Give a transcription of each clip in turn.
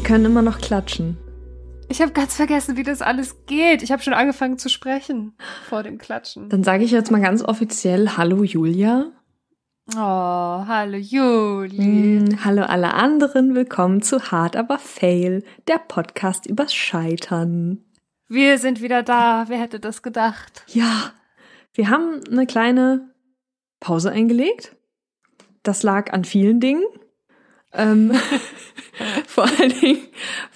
Wir können immer noch klatschen. Ich habe ganz vergessen, wie das alles geht. Ich habe schon angefangen zu sprechen vor dem Klatschen. Dann sage ich jetzt mal ganz offiziell Hallo Julia. Oh, hallo Juli. Mm, hallo alle anderen, willkommen zu Hard aber Fail, der Podcast übers Scheitern. Wir sind wieder da. Wer hätte das gedacht? Ja, wir haben eine kleine Pause eingelegt. Das lag an vielen Dingen. Ähm, vor allen Dingen,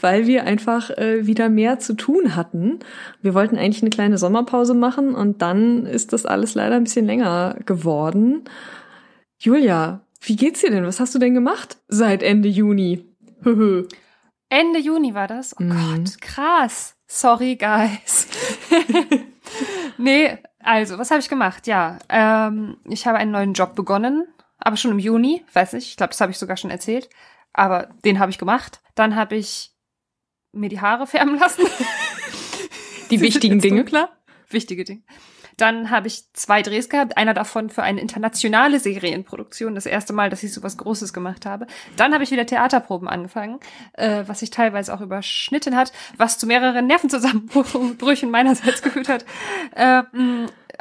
weil wir einfach äh, wieder mehr zu tun hatten. Wir wollten eigentlich eine kleine Sommerpause machen und dann ist das alles leider ein bisschen länger geworden. Julia, wie geht's dir denn? Was hast du denn gemacht seit Ende Juni? Ende Juni war das? Oh mhm. Gott, krass. Sorry, guys. nee, also, was habe ich gemacht? Ja, ähm, ich habe einen neuen Job begonnen, aber schon im Juni, weiß nicht, ich glaube, das habe ich sogar schon erzählt, aber den habe ich gemacht. Dann habe ich mir die Haare färben lassen. Die wichtigen Dinge. Klar. Wichtige Dinge. Dann habe ich zwei Drehs gehabt, einer davon für eine internationale Serienproduktion, das erste Mal, dass ich so was Großes gemacht habe. Dann habe ich wieder Theaterproben angefangen, äh, was sich teilweise auch überschnitten hat, was zu mehreren Nervenzusammenbrüchen meinerseits geführt hat. Äh,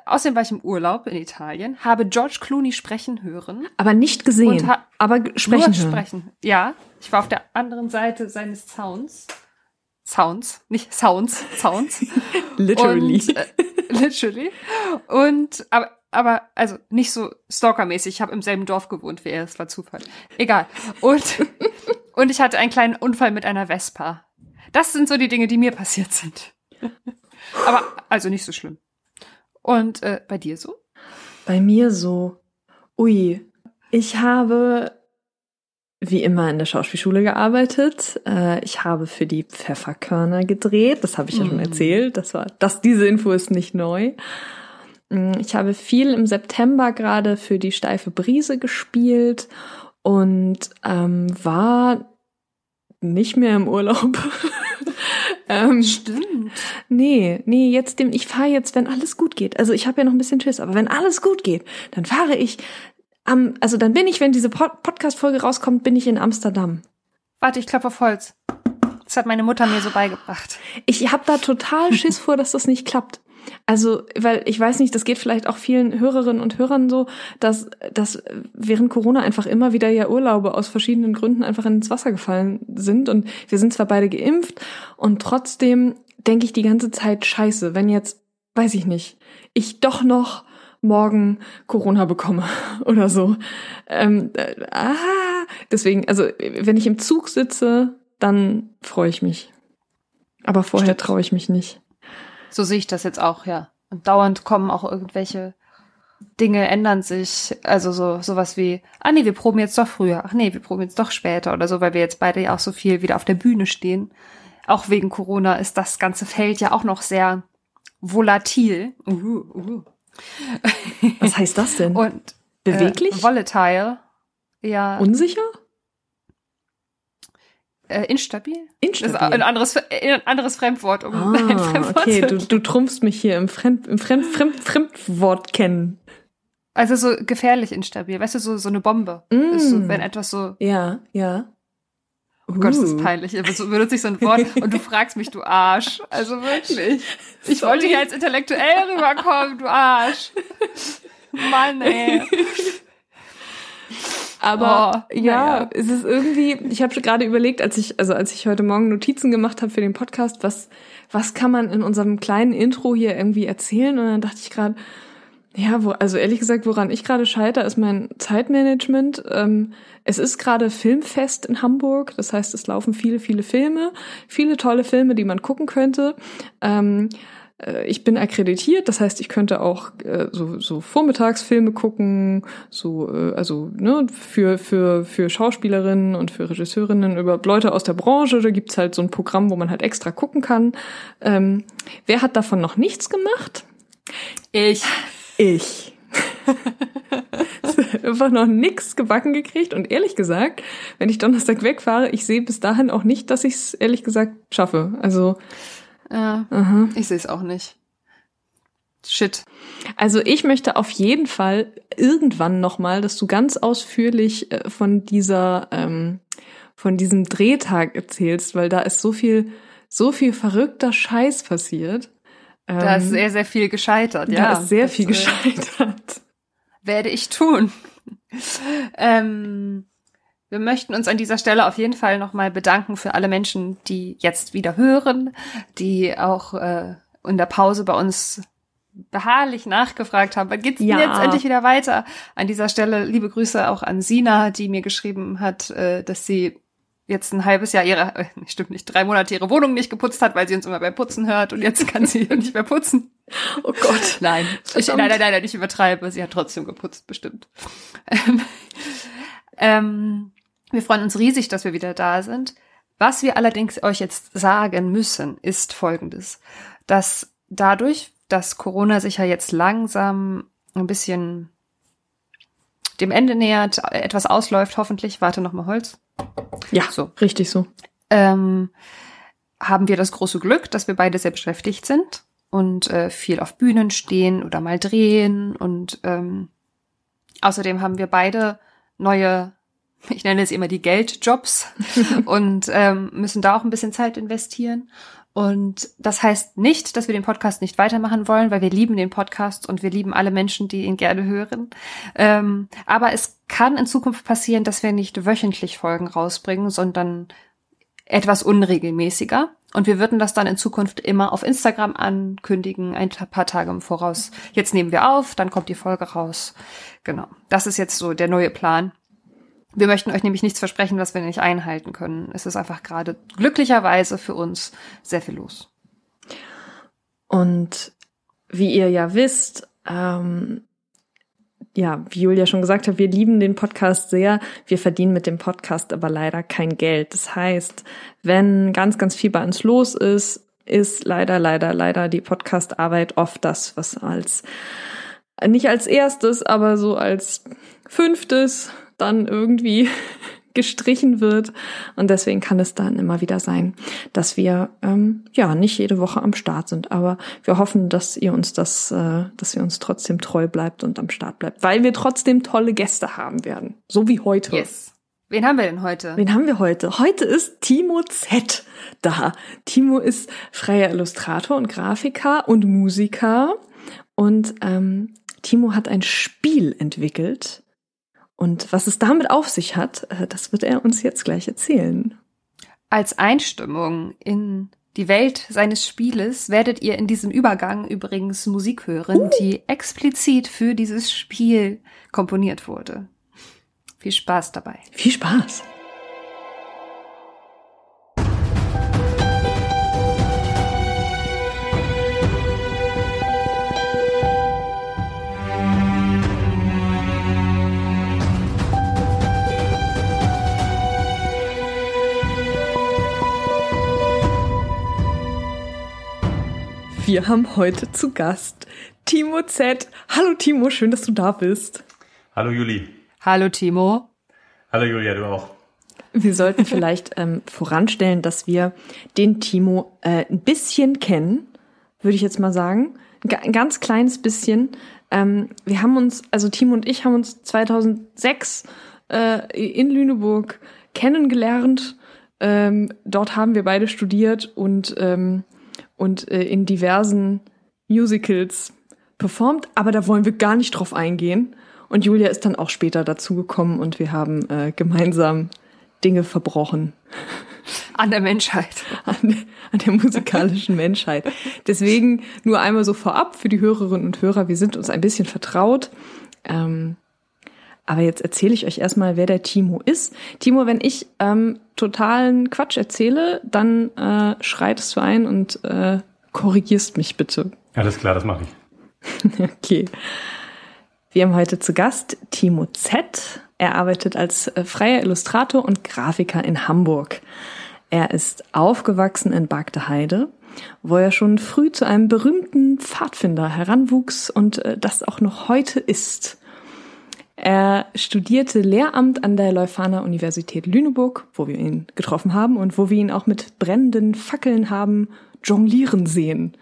Außerdem war ich im Urlaub in Italien, habe George Clooney sprechen hören. Aber nicht gesehen. aber sprechen nur hören. sprechen. Ja, ich war auf der anderen Seite seines Sounds. Sounds, nicht Sounds, Sounds. literally. Und, äh, literally. Und, aber, aber, also nicht so stalkermäßig. Ich habe im selben Dorf gewohnt wie er. Es war Zufall. Egal. Und, und ich hatte einen kleinen Unfall mit einer Vespa. Das sind so die Dinge, die mir passiert sind. aber, also nicht so schlimm. Und äh, bei dir so? Bei mir so. Ui, ich habe wie immer in der Schauspielschule gearbeitet. Äh, ich habe für die Pfefferkörner gedreht. Das habe ich ja schon mm. erzählt. Das war, das, diese Info ist nicht neu. Mm, ich habe viel im September gerade für die steife Brise gespielt und ähm, war nicht mehr im Urlaub. ähm, Stimmt. Nee, nee, jetzt dem, ich fahre jetzt, wenn alles gut geht. Also ich habe ja noch ein bisschen Schiss, aber wenn alles gut geht, dann fahre ich am, also dann bin ich, wenn diese Pod Podcast-Folge rauskommt, bin ich in Amsterdam. Warte, ich klopfe auf Holz. Das hat meine Mutter mir so beigebracht. Ich habe da total Schiss vor, dass das nicht klappt. Also, weil ich weiß nicht, das geht vielleicht auch vielen Hörerinnen und Hörern so, dass, dass während Corona einfach immer wieder ja Urlaube aus verschiedenen Gründen einfach ins Wasser gefallen sind. Und wir sind zwar beide geimpft und trotzdem denke ich die ganze Zeit, scheiße, wenn jetzt, weiß ich nicht, ich doch noch morgen Corona bekomme oder so. Ähm, äh, ah, deswegen, also wenn ich im Zug sitze, dann freue ich mich. Aber vorher traue ich mich nicht. So sehe ich das jetzt auch, ja. Und dauernd kommen auch irgendwelche Dinge ändern sich. Also so sowas wie, ah nee, wir proben jetzt doch früher. Ach nee, wir proben jetzt doch später oder so, weil wir jetzt beide ja auch so viel wieder auf der Bühne stehen. Auch wegen Corona ist das ganze Feld ja auch noch sehr volatil. Uh, uh. Was heißt das denn? Und beweglich? Äh, volatile. Ja. Unsicher? Äh, instabil? Instabil. Ein anderes, ein anderes Fremdwort. Um ah, ein Fremdwort okay, du, du trumpfst mich hier im, Fremd, im Fremd, Fremd, Fremdwort kennen. Also so gefährlich instabil. Weißt du, so, so eine Bombe. Mm. So, wenn etwas so. Ja, ja. Oh Gott, das ist uh. peinlich. So benutze ich so ein Wort und du fragst mich, du Arsch. Also wirklich. Ich Sorry. wollte hier als intellektuell rüberkommen, du Arsch. Mann, ey. Aber oh, ja, ja, es ist irgendwie, ich habe gerade überlegt, als ich, also als ich heute Morgen Notizen gemacht habe für den Podcast, was, was kann man in unserem kleinen Intro hier irgendwie erzählen? Und dann dachte ich gerade, ja, wo, also ehrlich gesagt, woran ich gerade scheiter, ist mein Zeitmanagement. Ähm, es ist gerade Filmfest in Hamburg, das heißt, es laufen viele, viele Filme, viele tolle Filme, die man gucken könnte. Ähm, äh, ich bin akkreditiert, das heißt, ich könnte auch äh, so, so Vormittagsfilme gucken, so äh, also ne, für für für Schauspielerinnen und für Regisseurinnen über Leute aus der Branche. Da gibt's halt so ein Programm, wo man halt extra gucken kann. Ähm, wer hat davon noch nichts gemacht? Ich ich. einfach noch nix gebacken gekriegt und ehrlich gesagt, wenn ich Donnerstag wegfahre, ich sehe bis dahin auch nicht, dass ich es ehrlich gesagt schaffe. Also ja, aha. ich sehe es auch nicht. Shit. Also ich möchte auf jeden Fall irgendwann noch mal, dass du ganz ausführlich äh, von dieser ähm, von diesem Drehtag erzählst, weil da ist so viel, so viel verrückter Scheiß passiert. Da ist ähm, sehr, sehr viel gescheitert, ja. Da ist sehr viel äh, gescheitert. Werde ich tun. ähm, wir möchten uns an dieser Stelle auf jeden Fall nochmal bedanken für alle Menschen, die jetzt wieder hören, die auch äh, in der Pause bei uns beharrlich nachgefragt haben, wann geht's ja. denn jetzt endlich wieder weiter? An dieser Stelle liebe Grüße auch an Sina, die mir geschrieben hat, äh, dass sie jetzt ein halbes Jahr ihre, äh, stimmt nicht, drei Monate ihre Wohnung nicht geputzt hat, weil sie uns immer beim Putzen hört und jetzt kann sie nicht mehr putzen. Oh Gott. Nein, ich, nein, nein, nein, ich übertreibe. Sie hat trotzdem geputzt, bestimmt. Ähm, ähm, wir freuen uns riesig, dass wir wieder da sind. Was wir allerdings euch jetzt sagen müssen, ist Folgendes, dass dadurch, dass Corona sich ja jetzt langsam ein bisschen dem Ende nähert, etwas ausläuft, hoffentlich, warte noch mal Holz, ja, so. richtig so. Ähm, haben wir das große Glück, dass wir beide sehr beschäftigt sind und äh, viel auf Bühnen stehen oder mal drehen. Und ähm, außerdem haben wir beide neue, ich nenne es immer die Geldjobs und ähm, müssen da auch ein bisschen Zeit investieren. Und das heißt nicht, dass wir den Podcast nicht weitermachen wollen, weil wir lieben den Podcast und wir lieben alle Menschen, die ihn gerne hören. Ähm, aber es kann in Zukunft passieren, dass wir nicht wöchentlich Folgen rausbringen, sondern etwas unregelmäßiger. Und wir würden das dann in Zukunft immer auf Instagram ankündigen, ein paar Tage im Voraus. Jetzt nehmen wir auf, dann kommt die Folge raus. Genau. Das ist jetzt so der neue Plan. Wir möchten euch nämlich nichts versprechen, was wir nicht einhalten können. Es ist einfach gerade glücklicherweise für uns sehr viel los. Und wie ihr ja wisst, ähm, ja, wie Julia schon gesagt hat, wir lieben den Podcast sehr. Wir verdienen mit dem Podcast aber leider kein Geld. Das heißt, wenn ganz, ganz viel bei uns los ist, ist leider, leider, leider die Podcastarbeit oft das, was als nicht als erstes, aber so als fünftes dann irgendwie gestrichen wird. Und deswegen kann es dann immer wieder sein, dass wir ähm, ja nicht jede Woche am Start sind. Aber wir hoffen, dass ihr uns das, äh, dass ihr uns trotzdem treu bleibt und am Start bleibt, weil wir trotzdem tolle Gäste haben werden. So wie heute. Yes. Wen haben wir denn heute? Wen haben wir heute? Heute ist Timo Z da. Timo ist freier Illustrator und Grafiker und Musiker. Und ähm, Timo hat ein Spiel entwickelt, und was es damit auf sich hat, äh, das wird er uns jetzt gleich erzählen. Als Einstimmung in die Welt seines Spieles werdet ihr in diesem Übergang übrigens Musik hören, uh. die explizit für dieses Spiel komponiert wurde. Viel Spaß dabei. Viel Spaß. Wir haben heute zu Gast Timo Z. Hallo Timo, schön, dass du da bist. Hallo Juli. Hallo Timo. Hallo Julia, du auch. Wir sollten vielleicht ähm, voranstellen, dass wir den Timo äh, ein bisschen kennen, würde ich jetzt mal sagen. Ein ganz kleines bisschen. Ähm, wir haben uns, also Timo und ich haben uns 2006 äh, in Lüneburg kennengelernt. Ähm, dort haben wir beide studiert und ähm, und äh, in diversen Musicals performt, aber da wollen wir gar nicht drauf eingehen. Und Julia ist dann auch später dazugekommen und wir haben äh, gemeinsam Dinge verbrochen. An der Menschheit. An, an der musikalischen Menschheit. Deswegen nur einmal so vorab für die Hörerinnen und Hörer, wir sind uns ein bisschen vertraut. Ähm, aber jetzt erzähle ich euch erstmal, wer der Timo ist. Timo, wenn ich ähm, totalen Quatsch erzähle, dann äh, schreitest du ein und äh, korrigierst mich bitte. Alles klar, das mache ich. okay. Wir haben heute zu Gast Timo Z. Er arbeitet als äh, freier Illustrator und Grafiker in Hamburg. Er ist aufgewachsen in Bagdeheide, wo er schon früh zu einem berühmten Pfadfinder heranwuchs und äh, das auch noch heute ist. Er studierte Lehramt an der Leuphana Universität Lüneburg, wo wir ihn getroffen haben und wo wir ihn auch mit brennenden Fackeln haben jonglieren sehen.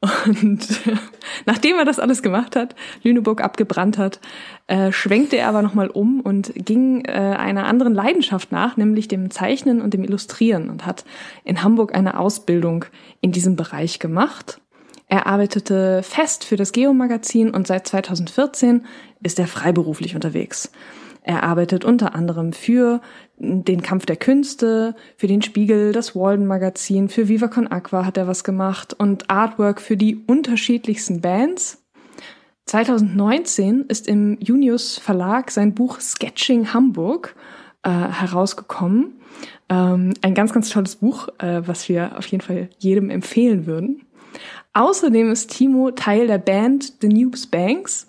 Und nachdem er das alles gemacht hat, Lüneburg abgebrannt hat, äh, schwenkte er aber nochmal um und ging äh, einer anderen Leidenschaft nach, nämlich dem Zeichnen und dem Illustrieren und hat in Hamburg eine Ausbildung in diesem Bereich gemacht. Er arbeitete fest für das Geo-Magazin und seit 2014 ist er freiberuflich unterwegs. Er arbeitet unter anderem für den Kampf der Künste, für den Spiegel, das Walden Magazin, für Viva Con Aqua hat er was gemacht und Artwork für die unterschiedlichsten Bands. 2019 ist im Junius Verlag sein Buch Sketching Hamburg äh, herausgekommen. Ähm, ein ganz, ganz tolles Buch, äh, was wir auf jeden Fall jedem empfehlen würden. Außerdem ist Timo Teil der Band The Noobs Banks.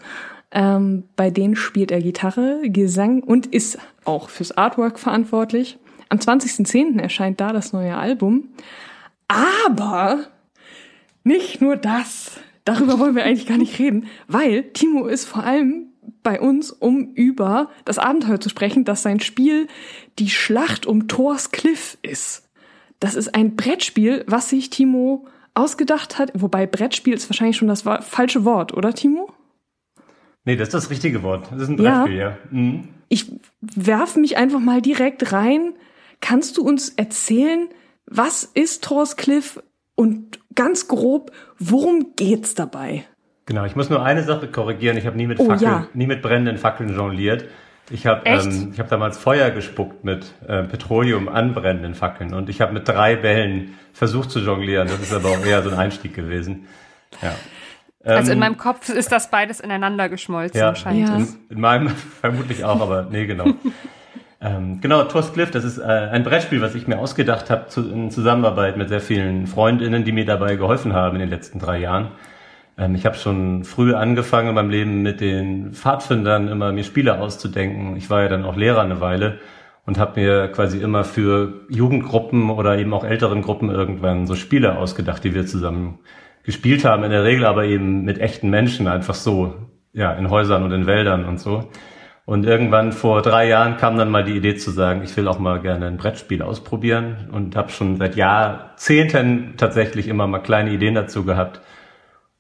Ähm, bei denen spielt er Gitarre, Gesang und ist auch fürs Artwork verantwortlich. Am 20.10. erscheint da das neue Album. Aber nicht nur das. Darüber wollen wir eigentlich gar nicht reden, weil Timo ist vor allem bei uns, um über das Abenteuer zu sprechen, dass sein Spiel die Schlacht um Thors Cliff ist. Das ist ein Brettspiel, was sich Timo ausgedacht hat. Wobei Brettspiel ist wahrscheinlich schon das falsche Wort, oder Timo? Nee, das ist das richtige Wort. Das ist ein Brettspiel, ja. ja. Mhm. Ich werf mich einfach mal direkt rein. Kannst du uns erzählen, was ist Thor's Cliff und ganz grob, worum geht's dabei? Genau, ich muss nur eine Sache korrigieren. Ich habe nie mit oh, Fackeln, ja. nie mit brennenden Fackeln jongliert. Ich habe ähm, ich hab damals Feuer gespuckt mit äh, Petroleum anbrennenden Fackeln und ich habe mit drei Bällen versucht zu jonglieren. Das ist aber auch eher so ein Einstieg gewesen. Ja. Also in ähm, meinem Kopf ist das beides ineinander geschmolzen, ja, scheint ja. In, in meinem vermutlich auch, aber nee, genau. ähm, genau, Toast Cliff, das ist äh, ein Brettspiel, was ich mir ausgedacht habe zu, in Zusammenarbeit mit sehr vielen Freundinnen, die mir dabei geholfen haben in den letzten drei Jahren. Ähm, ich habe schon früh angefangen in meinem Leben mit den Pfadfindern immer mir Spiele auszudenken. Ich war ja dann auch Lehrer eine Weile und habe mir quasi immer für Jugendgruppen oder eben auch älteren Gruppen irgendwann so Spiele ausgedacht, die wir zusammen gespielt haben, in der Regel aber eben mit echten Menschen, einfach so, ja, in Häusern und in Wäldern und so. Und irgendwann vor drei Jahren kam dann mal die Idee zu sagen, ich will auch mal gerne ein Brettspiel ausprobieren und habe schon seit Jahrzehnten tatsächlich immer mal kleine Ideen dazu gehabt.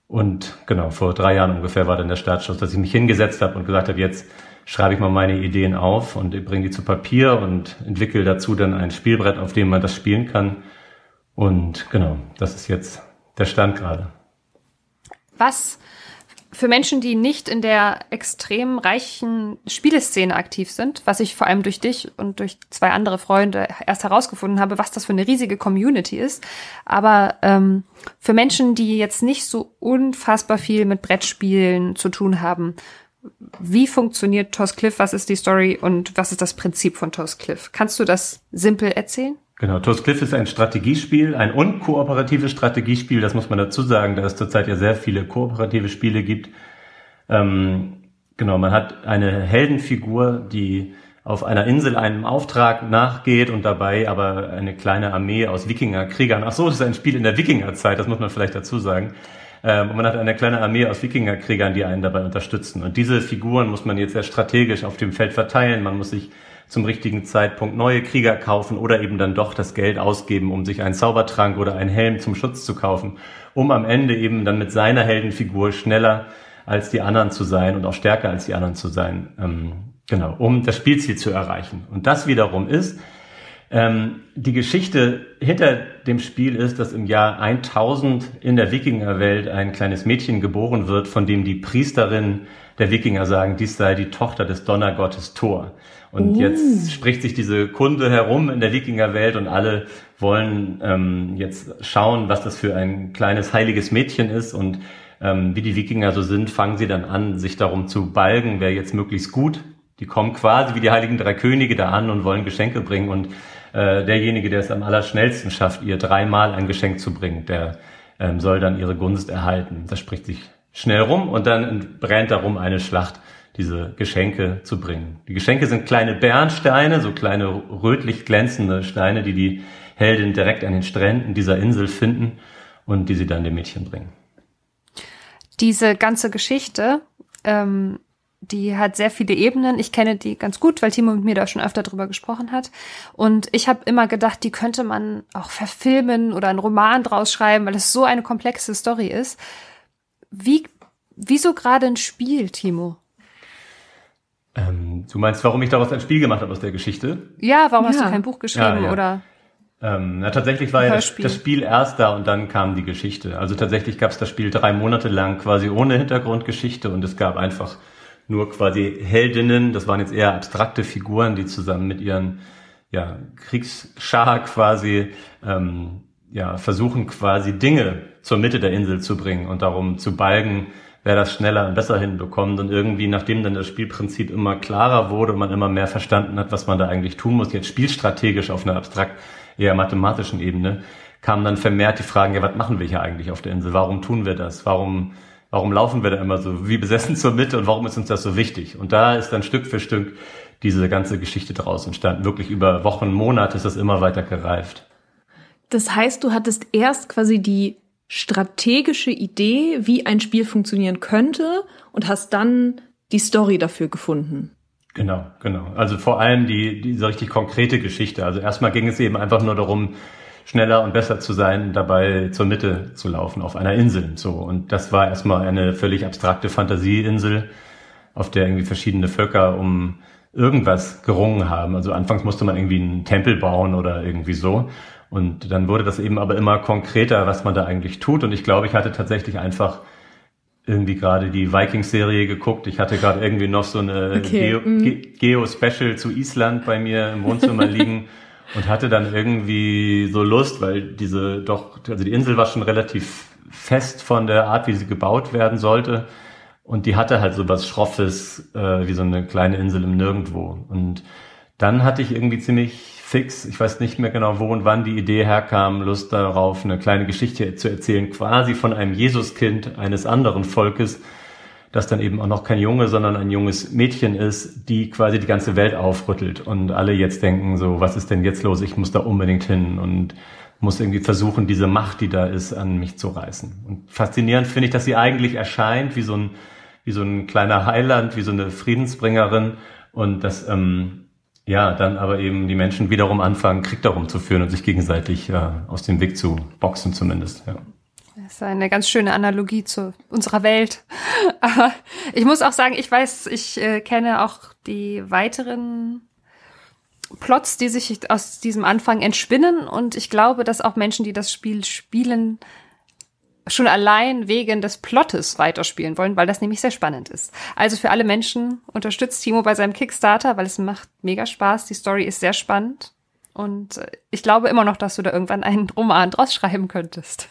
Und genau, vor drei Jahren ungefähr war dann der Startschuss, dass ich mich hingesetzt habe und gesagt habe, jetzt schreibe ich mal meine Ideen auf und bringe die zu Papier und entwickle dazu dann ein Spielbrett, auf dem man das spielen kann. Und genau, das ist jetzt der Stand gerade. Was für Menschen, die nicht in der extrem reichen Spieleszene aktiv sind, was ich vor allem durch dich und durch zwei andere Freunde erst herausgefunden habe, was das für eine riesige Community ist. Aber ähm, für Menschen, die jetzt nicht so unfassbar viel mit Brettspielen zu tun haben, wie funktioniert Toss Cliff? Was ist die Story und was ist das Prinzip von Toss Cliff? Kannst du das simpel erzählen? Genau, Toast Cliff ist ein Strategiespiel, ein unkooperatives Strategiespiel, das muss man dazu sagen, da es zurzeit ja sehr viele kooperative Spiele gibt. Ähm, genau, man hat eine Heldenfigur, die auf einer Insel einem Auftrag nachgeht und dabei aber eine kleine Armee aus Wikingerkriegern, ach so, das ist ein Spiel in der Wikingerzeit, das muss man vielleicht dazu sagen. Ähm, und man hat eine kleine Armee aus Wikingerkriegern, die einen dabei unterstützen. Und diese Figuren muss man jetzt sehr strategisch auf dem Feld verteilen. Man muss sich zum richtigen Zeitpunkt neue Krieger kaufen oder eben dann doch das Geld ausgeben, um sich einen Zaubertrank oder einen Helm zum Schutz zu kaufen, um am Ende eben dann mit seiner Heldenfigur schneller als die anderen zu sein und auch stärker als die anderen zu sein. Ähm, genau, um das Spielziel zu erreichen. Und das wiederum ist, ähm, die Geschichte hinter dem Spiel ist, dass im Jahr 1000 in der Wikingerwelt ein kleines Mädchen geboren wird, von dem die Priesterin der Wikinger sagen, dies sei die Tochter des Donnergottes Thor. Und uh. jetzt spricht sich diese Kunde herum in der Wikingerwelt und alle wollen ähm, jetzt schauen, was das für ein kleines heiliges Mädchen ist und ähm, wie die Wikinger so sind, fangen sie dann an, sich darum zu balgen, wer jetzt möglichst gut. Die kommen quasi wie die heiligen drei Könige da an und wollen Geschenke bringen und äh, derjenige, der es am allerschnellsten schafft, ihr dreimal ein Geschenk zu bringen, der ähm, soll dann ihre Gunst erhalten. Das spricht sich schnell rum und dann brennt darum eine Schlacht diese Geschenke zu bringen. Die Geschenke sind kleine Bernsteine, so kleine rötlich glänzende Steine, die die Heldin direkt an den Stränden dieser Insel finden und die sie dann dem Mädchen bringen. Diese ganze Geschichte, ähm, die hat sehr viele Ebenen. Ich kenne die ganz gut, weil Timo mit mir da schon öfter drüber gesprochen hat. Und ich habe immer gedacht, die könnte man auch verfilmen oder einen Roman draus schreiben, weil es so eine komplexe Story ist. Wie, wieso gerade ein Spiel, Timo? Ähm, du meinst, warum ich daraus ein Spiel gemacht habe aus der Geschichte? Ja, warum ja. hast du kein Buch geschrieben ja, ja. oder? Ähm, na, tatsächlich war ja das, das, Spiel erst da und dann kam die Geschichte. Also tatsächlich gab es das Spiel drei Monate lang quasi ohne Hintergrundgeschichte und es gab einfach nur quasi Heldinnen, das waren jetzt eher abstrakte Figuren, die zusammen mit ihren ja, Kriegsschar quasi ähm, ja, versuchen quasi Dinge zur Mitte der Insel zu bringen und darum zu balgen, wer das schneller und besser hinbekommt. Und irgendwie, nachdem dann das Spielprinzip immer klarer wurde und man immer mehr verstanden hat, was man da eigentlich tun muss, jetzt spielstrategisch auf einer abstrakt eher mathematischen Ebene, kamen dann vermehrt die Fragen, ja, was machen wir hier eigentlich auf der Insel? Warum tun wir das? Warum Warum laufen wir da immer so wie besessen zur Mitte und warum ist uns das so wichtig? Und da ist dann Stück für Stück diese ganze Geschichte draus entstanden. Wirklich über Wochen, Monate ist das immer weiter gereift. Das heißt, du hattest erst quasi die strategische Idee, wie ein Spiel funktionieren könnte und hast dann die Story dafür gefunden. Genau, genau. Also vor allem die, diese richtig konkrete Geschichte. Also erstmal ging es eben einfach nur darum, schneller und besser zu sein, dabei zur Mitte zu laufen auf einer Insel. So und das war erstmal eine völlig abstrakte Fantasieinsel, auf der irgendwie verschiedene Völker um irgendwas gerungen haben. Also anfangs musste man irgendwie einen Tempel bauen oder irgendwie so. Und dann wurde das eben aber immer konkreter, was man da eigentlich tut. Und ich glaube, ich hatte tatsächlich einfach irgendwie gerade die Vikings-Serie geguckt. Ich hatte gerade irgendwie noch so eine okay. Mhm. Geo-Special Geo zu Island bei mir im Wohnzimmer liegen und hatte dann irgendwie so Lust, weil diese doch, also die Insel war schon relativ fest von der Art, wie sie gebaut werden sollte. Und die hatte halt so was Schroffes, äh, wie so eine kleine Insel im Nirgendwo. Und dann hatte ich irgendwie ziemlich fix, ich weiß nicht mehr genau wo und wann die Idee herkam, Lust darauf, eine kleine Geschichte zu erzählen, quasi von einem Jesuskind eines anderen Volkes, das dann eben auch noch kein Junge, sondern ein junges Mädchen ist, die quasi die ganze Welt aufrüttelt und alle jetzt denken so, was ist denn jetzt los? Ich muss da unbedingt hin und muss irgendwie versuchen, diese Macht, die da ist, an mich zu reißen. Und faszinierend finde ich, dass sie eigentlich erscheint wie so ein, wie so ein kleiner Heiland, wie so eine Friedensbringerin und dass, ähm, ja, dann aber eben die Menschen wiederum anfangen, Krieg darum zu führen und sich gegenseitig äh, aus dem Weg zu boxen zumindest, ja. Das ist eine ganz schöne Analogie zu unserer Welt. Aber ich muss auch sagen, ich weiß, ich äh, kenne auch die weiteren Plots, die sich aus diesem Anfang entspinnen. Und ich glaube, dass auch Menschen, die das Spiel spielen, schon allein wegen des Plottes weiterspielen wollen, weil das nämlich sehr spannend ist. Also für alle Menschen unterstützt Timo bei seinem Kickstarter, weil es macht mega Spaß. Die Story ist sehr spannend. Und äh, ich glaube immer noch, dass du da irgendwann einen Roman draus schreiben könntest.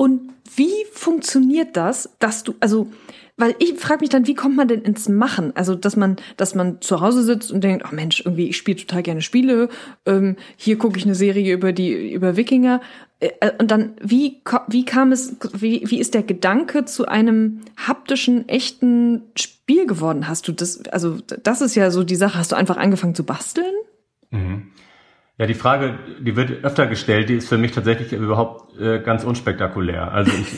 Und wie funktioniert das, dass du, also, weil ich frage mich dann, wie kommt man denn ins Machen? Also, dass man, dass man zu Hause sitzt und denkt, oh Mensch, irgendwie, ich spiele total gerne Spiele, ähm, hier gucke ich eine Serie über die, über Wikinger. Äh, und dann, wie, wie kam es, wie, wie ist der Gedanke zu einem haptischen, echten Spiel geworden? Hast du das, also, das ist ja so die Sache, hast du einfach angefangen zu basteln? Mhm. Ja, die Frage, die wird öfter gestellt, die ist für mich tatsächlich überhaupt äh, ganz unspektakulär. Also ich,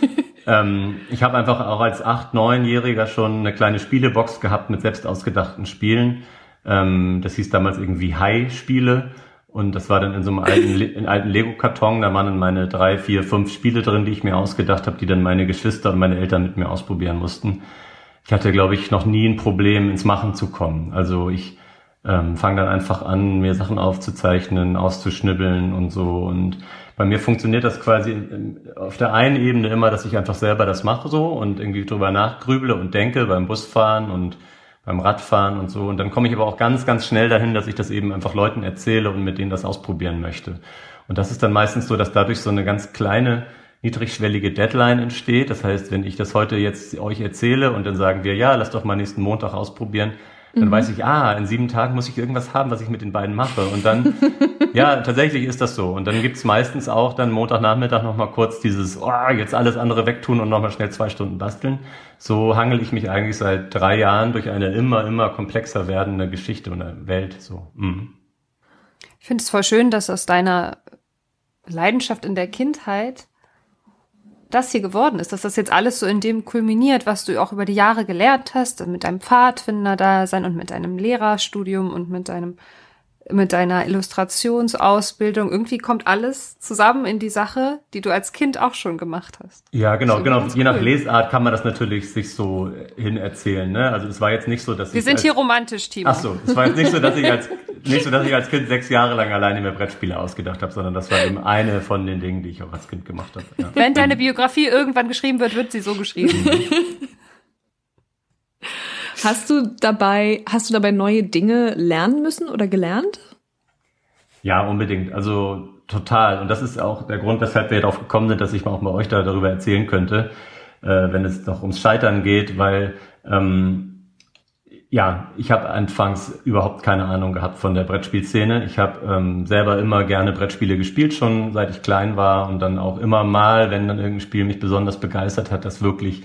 ähm, ich habe einfach auch als acht, neunjähriger schon eine kleine Spielebox gehabt mit selbst ausgedachten Spielen. Ähm, das hieß damals irgendwie High-Spiele. Und das war dann in so einem alten, in alten Lego-Karton. Da waren dann meine drei, vier, fünf Spiele drin, die ich mir ausgedacht habe, die dann meine Geschwister und meine Eltern mit mir ausprobieren mussten. Ich hatte, glaube ich, noch nie ein Problem, ins Machen zu kommen. Also ich ähm, fange dann einfach an, mir Sachen aufzuzeichnen, auszuschnibbeln und so. Und bei mir funktioniert das quasi auf der einen Ebene immer, dass ich einfach selber das mache so und irgendwie drüber nachgrüble und denke beim Busfahren und beim Radfahren und so. Und dann komme ich aber auch ganz, ganz schnell dahin, dass ich das eben einfach Leuten erzähle und mit denen das ausprobieren möchte. Und das ist dann meistens so, dass dadurch so eine ganz kleine niedrigschwellige Deadline entsteht. Das heißt, wenn ich das heute jetzt euch erzähle und dann sagen wir, ja, lass doch mal nächsten Montag ausprobieren, dann mhm. weiß ich, ah, in sieben Tagen muss ich irgendwas haben, was ich mit den beiden mache. Und dann, ja, tatsächlich ist das so. Und dann gibt's meistens auch dann Montagnachmittag nochmal kurz dieses, oh, jetzt alles andere wegtun und nochmal schnell zwei Stunden basteln. So hangel ich mich eigentlich seit drei Jahren durch eine immer, immer komplexer werdende Geschichte und Welt. So. Mhm. Ich finde es voll schön, dass aus deiner Leidenschaft in der Kindheit das hier geworden ist, dass das jetzt alles so in dem kulminiert, was du auch über die Jahre gelernt hast, mit deinem Pfadfinder-Dasein und mit deinem Lehrerstudium und mit deinem mit deiner Illustrationsausbildung. Irgendwie kommt alles zusammen in die Sache, die du als Kind auch schon gemacht hast. Ja, genau, genau. Je cool. nach Lesart kann man das natürlich sich so hin erzählen. Ne? Also es war jetzt nicht so, dass wir ich sind als, hier romantisch, Timo. Ach so, es war jetzt nicht so, dass ich als nicht so, dass ich als Kind sechs Jahre lang alleine mir Brettspiele ausgedacht habe, sondern das war eben eine von den Dingen, die ich auch als Kind gemacht habe. Ja. Wenn deine Biografie irgendwann geschrieben wird, wird sie so geschrieben. Hast du dabei, hast du dabei neue Dinge lernen müssen oder gelernt? Ja, unbedingt. Also total. Und das ist auch der Grund, weshalb wir darauf gekommen sind, dass ich mal auch mal euch da darüber erzählen könnte, äh, wenn es noch ums Scheitern geht, weil ähm, ja, ich habe anfangs überhaupt keine Ahnung gehabt von der Brettspielszene. Ich habe ähm, selber immer gerne Brettspiele gespielt, schon seit ich klein war und dann auch immer mal, wenn dann irgendein Spiel mich besonders begeistert hat, das wirklich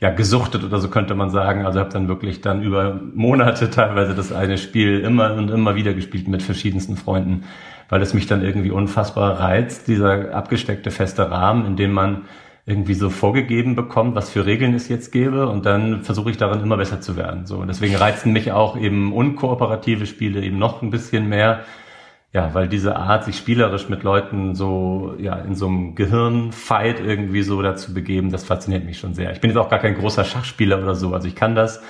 ja gesuchtet oder so könnte man sagen. Also habe dann wirklich dann über Monate teilweise das eine Spiel immer und immer wieder gespielt mit verschiedensten Freunden, weil es mich dann irgendwie unfassbar reizt, dieser abgesteckte feste Rahmen, in dem man irgendwie so vorgegeben bekommt, was für Regeln es jetzt gäbe und dann versuche ich darin immer besser zu werden. So und deswegen reizen mich auch eben unkooperative Spiele eben noch ein bisschen mehr, ja, weil diese Art, sich spielerisch mit Leuten so, ja, in so einem Gehirnfight irgendwie so dazu begeben, das fasziniert mich schon sehr. Ich bin jetzt auch gar kein großer Schachspieler oder so, also ich kann das.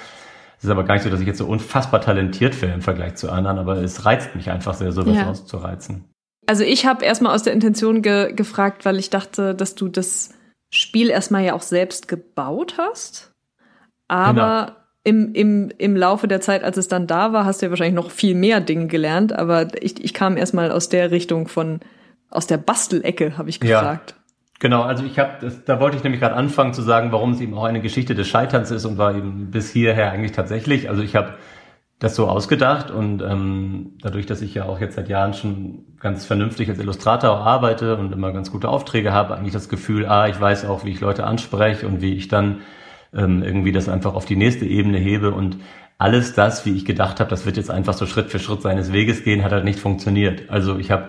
Es ist aber gar nicht so, dass ich jetzt so unfassbar talentiert wäre im Vergleich zu anderen, aber es reizt mich einfach sehr, sowas ja. auszureizen. Also ich habe erstmal aus der Intention ge gefragt, weil ich dachte, dass du das Spiel erstmal ja auch selbst gebaut hast. Aber genau im, im, im Laufe der Zeit, als es dann da war, hast du ja wahrscheinlich noch viel mehr Dinge gelernt, aber ich, ich kam erstmal aus der Richtung von, aus der Bastelecke, habe ich gefragt. Ja. Genau, also ich habe, da wollte ich nämlich gerade anfangen zu sagen, warum es eben auch eine Geschichte des Scheiterns ist und war eben bis hierher eigentlich tatsächlich. Also ich habe das so ausgedacht und ähm, dadurch, dass ich ja auch jetzt seit Jahren schon ganz vernünftig als Illustrator arbeite und immer ganz gute Aufträge habe, eigentlich das Gefühl, ah, ich weiß auch, wie ich Leute anspreche und wie ich dann ähm, irgendwie das einfach auf die nächste Ebene hebe und alles das, wie ich gedacht habe, das wird jetzt einfach so Schritt für Schritt seines Weges gehen, hat halt nicht funktioniert. Also ich habe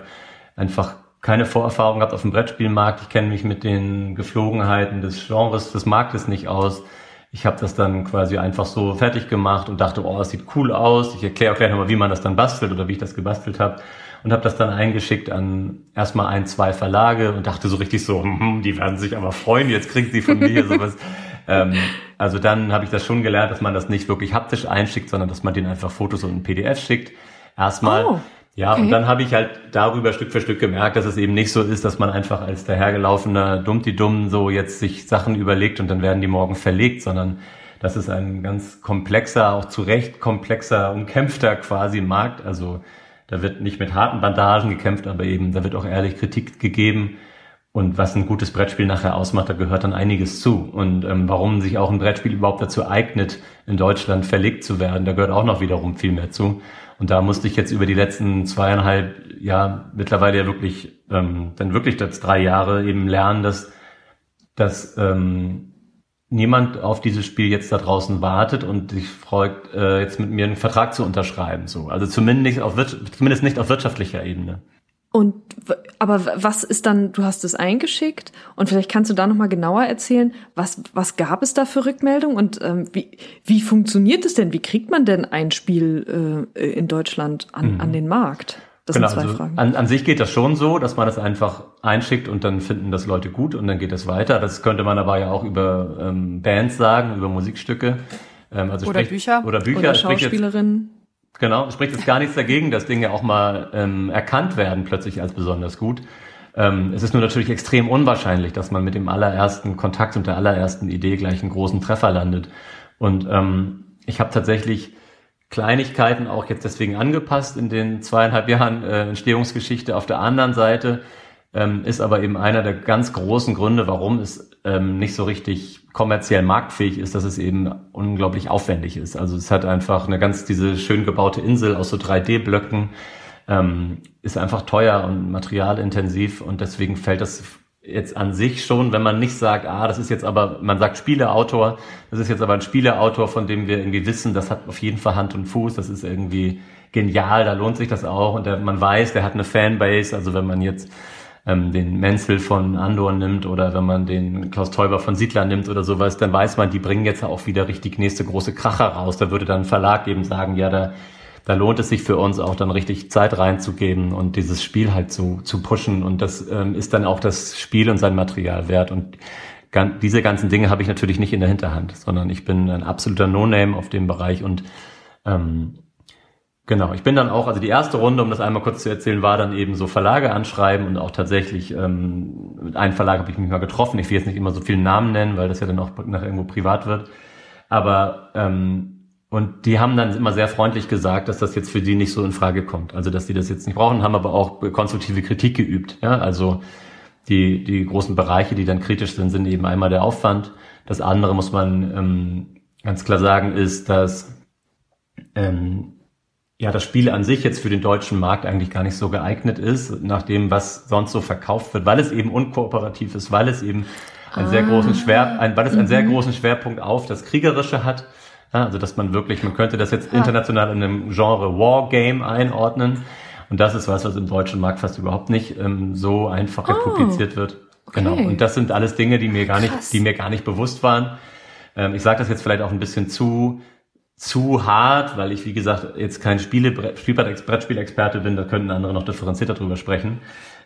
einfach keine Vorerfahrung gehabt auf dem Brettspielmarkt. Ich kenne mich mit den Geflogenheiten des Genres, des Marktes nicht aus. Ich habe das dann quasi einfach so fertig gemacht und dachte, oh, es sieht cool aus. Ich erkläre auch gleich nochmal, wie man das dann bastelt oder wie ich das gebastelt habe. Und habe das dann eingeschickt an erstmal ein, zwei Verlage und dachte so richtig so, hm, die werden sich aber freuen, jetzt kriegt sie von mir sowas. Ähm, also dann habe ich das schon gelernt, dass man das nicht wirklich haptisch einschickt, sondern dass man den einfach Fotos und ein PDF schickt. Erstmal. Oh, ja, okay. und dann habe ich halt darüber Stück für Stück gemerkt, dass es eben nicht so ist, dass man einfach als dahergelaufener Dummti-Dumm so jetzt sich Sachen überlegt und dann werden die morgen verlegt, sondern das ist ein ganz komplexer, auch zu Recht komplexer, umkämpfter quasi Markt. Also da wird nicht mit harten Bandagen gekämpft, aber eben da wird auch ehrlich Kritik gegeben und was ein gutes Brettspiel nachher ausmacht, da gehört dann einiges zu. Und ähm, warum sich auch ein Brettspiel überhaupt dazu eignet, in Deutschland verlegt zu werden, da gehört auch noch wiederum viel mehr zu. Und da musste ich jetzt über die letzten zweieinhalb, ja, mittlerweile ja wirklich, ähm, dann wirklich das drei Jahre eben lernen, dass, dass ähm, niemand auf dieses Spiel jetzt da draußen wartet und sich freut, äh, jetzt mit mir einen Vertrag zu unterschreiben. So. Also zumindest, auf, zumindest nicht auf wirtschaftlicher Ebene. Und aber was ist dann, du hast es eingeschickt und vielleicht kannst du da nochmal genauer erzählen, was, was gab es da für Rückmeldungen und ähm, wie, wie funktioniert es denn? Wie kriegt man denn ein Spiel äh, in Deutschland an, mhm. an den Markt? Das genau, sind zwei also Fragen. An, an sich geht das schon so, dass man das einfach einschickt und dann finden das Leute gut und dann geht das weiter. Das könnte man aber ja auch über ähm, Bands sagen, über Musikstücke. Ähm, also oder sprich, Bücher. Oder Bücher. Oder Schauspielerinnen. Genau, spricht jetzt gar nichts dagegen, dass Dinge auch mal ähm, erkannt werden plötzlich als besonders gut. Ähm, es ist nur natürlich extrem unwahrscheinlich, dass man mit dem allerersten Kontakt und der allerersten Idee gleich einen großen Treffer landet. Und ähm, ich habe tatsächlich Kleinigkeiten auch jetzt deswegen angepasst in den zweieinhalb Jahren äh, Entstehungsgeschichte. Auf der anderen Seite ähm, ist aber eben einer der ganz großen Gründe, warum es ähm, nicht so richtig kommerziell marktfähig ist, dass es eben unglaublich aufwendig ist. Also es hat einfach eine ganz, diese schön gebaute Insel aus so 3D-Blöcken, ähm, ist einfach teuer und materialintensiv und deswegen fällt das jetzt an sich schon, wenn man nicht sagt, ah, das ist jetzt aber, man sagt Spieleautor, das ist jetzt aber ein Spieleautor, von dem wir irgendwie wissen, das hat auf jeden Fall Hand und Fuß, das ist irgendwie genial, da lohnt sich das auch und der, man weiß, der hat eine Fanbase, also wenn man jetzt ähm, den Menzel von Andor nimmt oder wenn man den Klaus Teuber von Siedler nimmt oder sowas, dann weiß man, die bringen jetzt auch wieder richtig nächste große Kracher raus. Da würde dann ein Verlag eben sagen, ja, da, da lohnt es sich für uns auch dann richtig Zeit reinzugeben und dieses Spiel halt zu, zu pushen. Und das ähm, ist dann auch das Spiel und sein Material wert. Und diese ganzen Dinge habe ich natürlich nicht in der Hinterhand, sondern ich bin ein absoluter No-Name auf dem Bereich und ähm, Genau, ich bin dann auch, also die erste Runde, um das einmal kurz zu erzählen, war dann eben so Verlage anschreiben und auch tatsächlich ähm, mit einem Verlag habe ich mich mal getroffen. Ich will jetzt nicht immer so viele Namen nennen, weil das ja dann auch nach irgendwo privat wird. Aber ähm, und die haben dann immer sehr freundlich gesagt, dass das jetzt für die nicht so in Frage kommt. Also dass die das jetzt nicht brauchen, haben aber auch konstruktive Kritik geübt. Ja, also die die großen Bereiche, die dann kritisch sind, sind eben einmal der Aufwand. Das andere muss man ähm, ganz klar sagen, ist, dass ähm, ja das Spiel an sich jetzt für den deutschen Markt eigentlich gar nicht so geeignet ist, nach dem, was sonst so verkauft wird, weil es eben unkooperativ ist, weil es eben einen ah. sehr großen Schwer, ein, weil es einen sehr mhm. großen Schwerpunkt auf das Kriegerische hat. Ja, also dass man wirklich, man könnte das jetzt international in einem Genre Wargame einordnen. Und das ist was, was im deutschen Markt fast überhaupt nicht ähm, so einfach oh. publiziert wird. Okay. Genau. Und das sind alles Dinge, die mir gar nicht, Krass. die mir gar nicht bewusst waren. Ähm, ich sage das jetzt vielleicht auch ein bisschen zu zu hart, weil ich, wie gesagt, jetzt kein Spiele, Brettspielexperte bin, da könnten andere noch differenzierter drüber sprechen.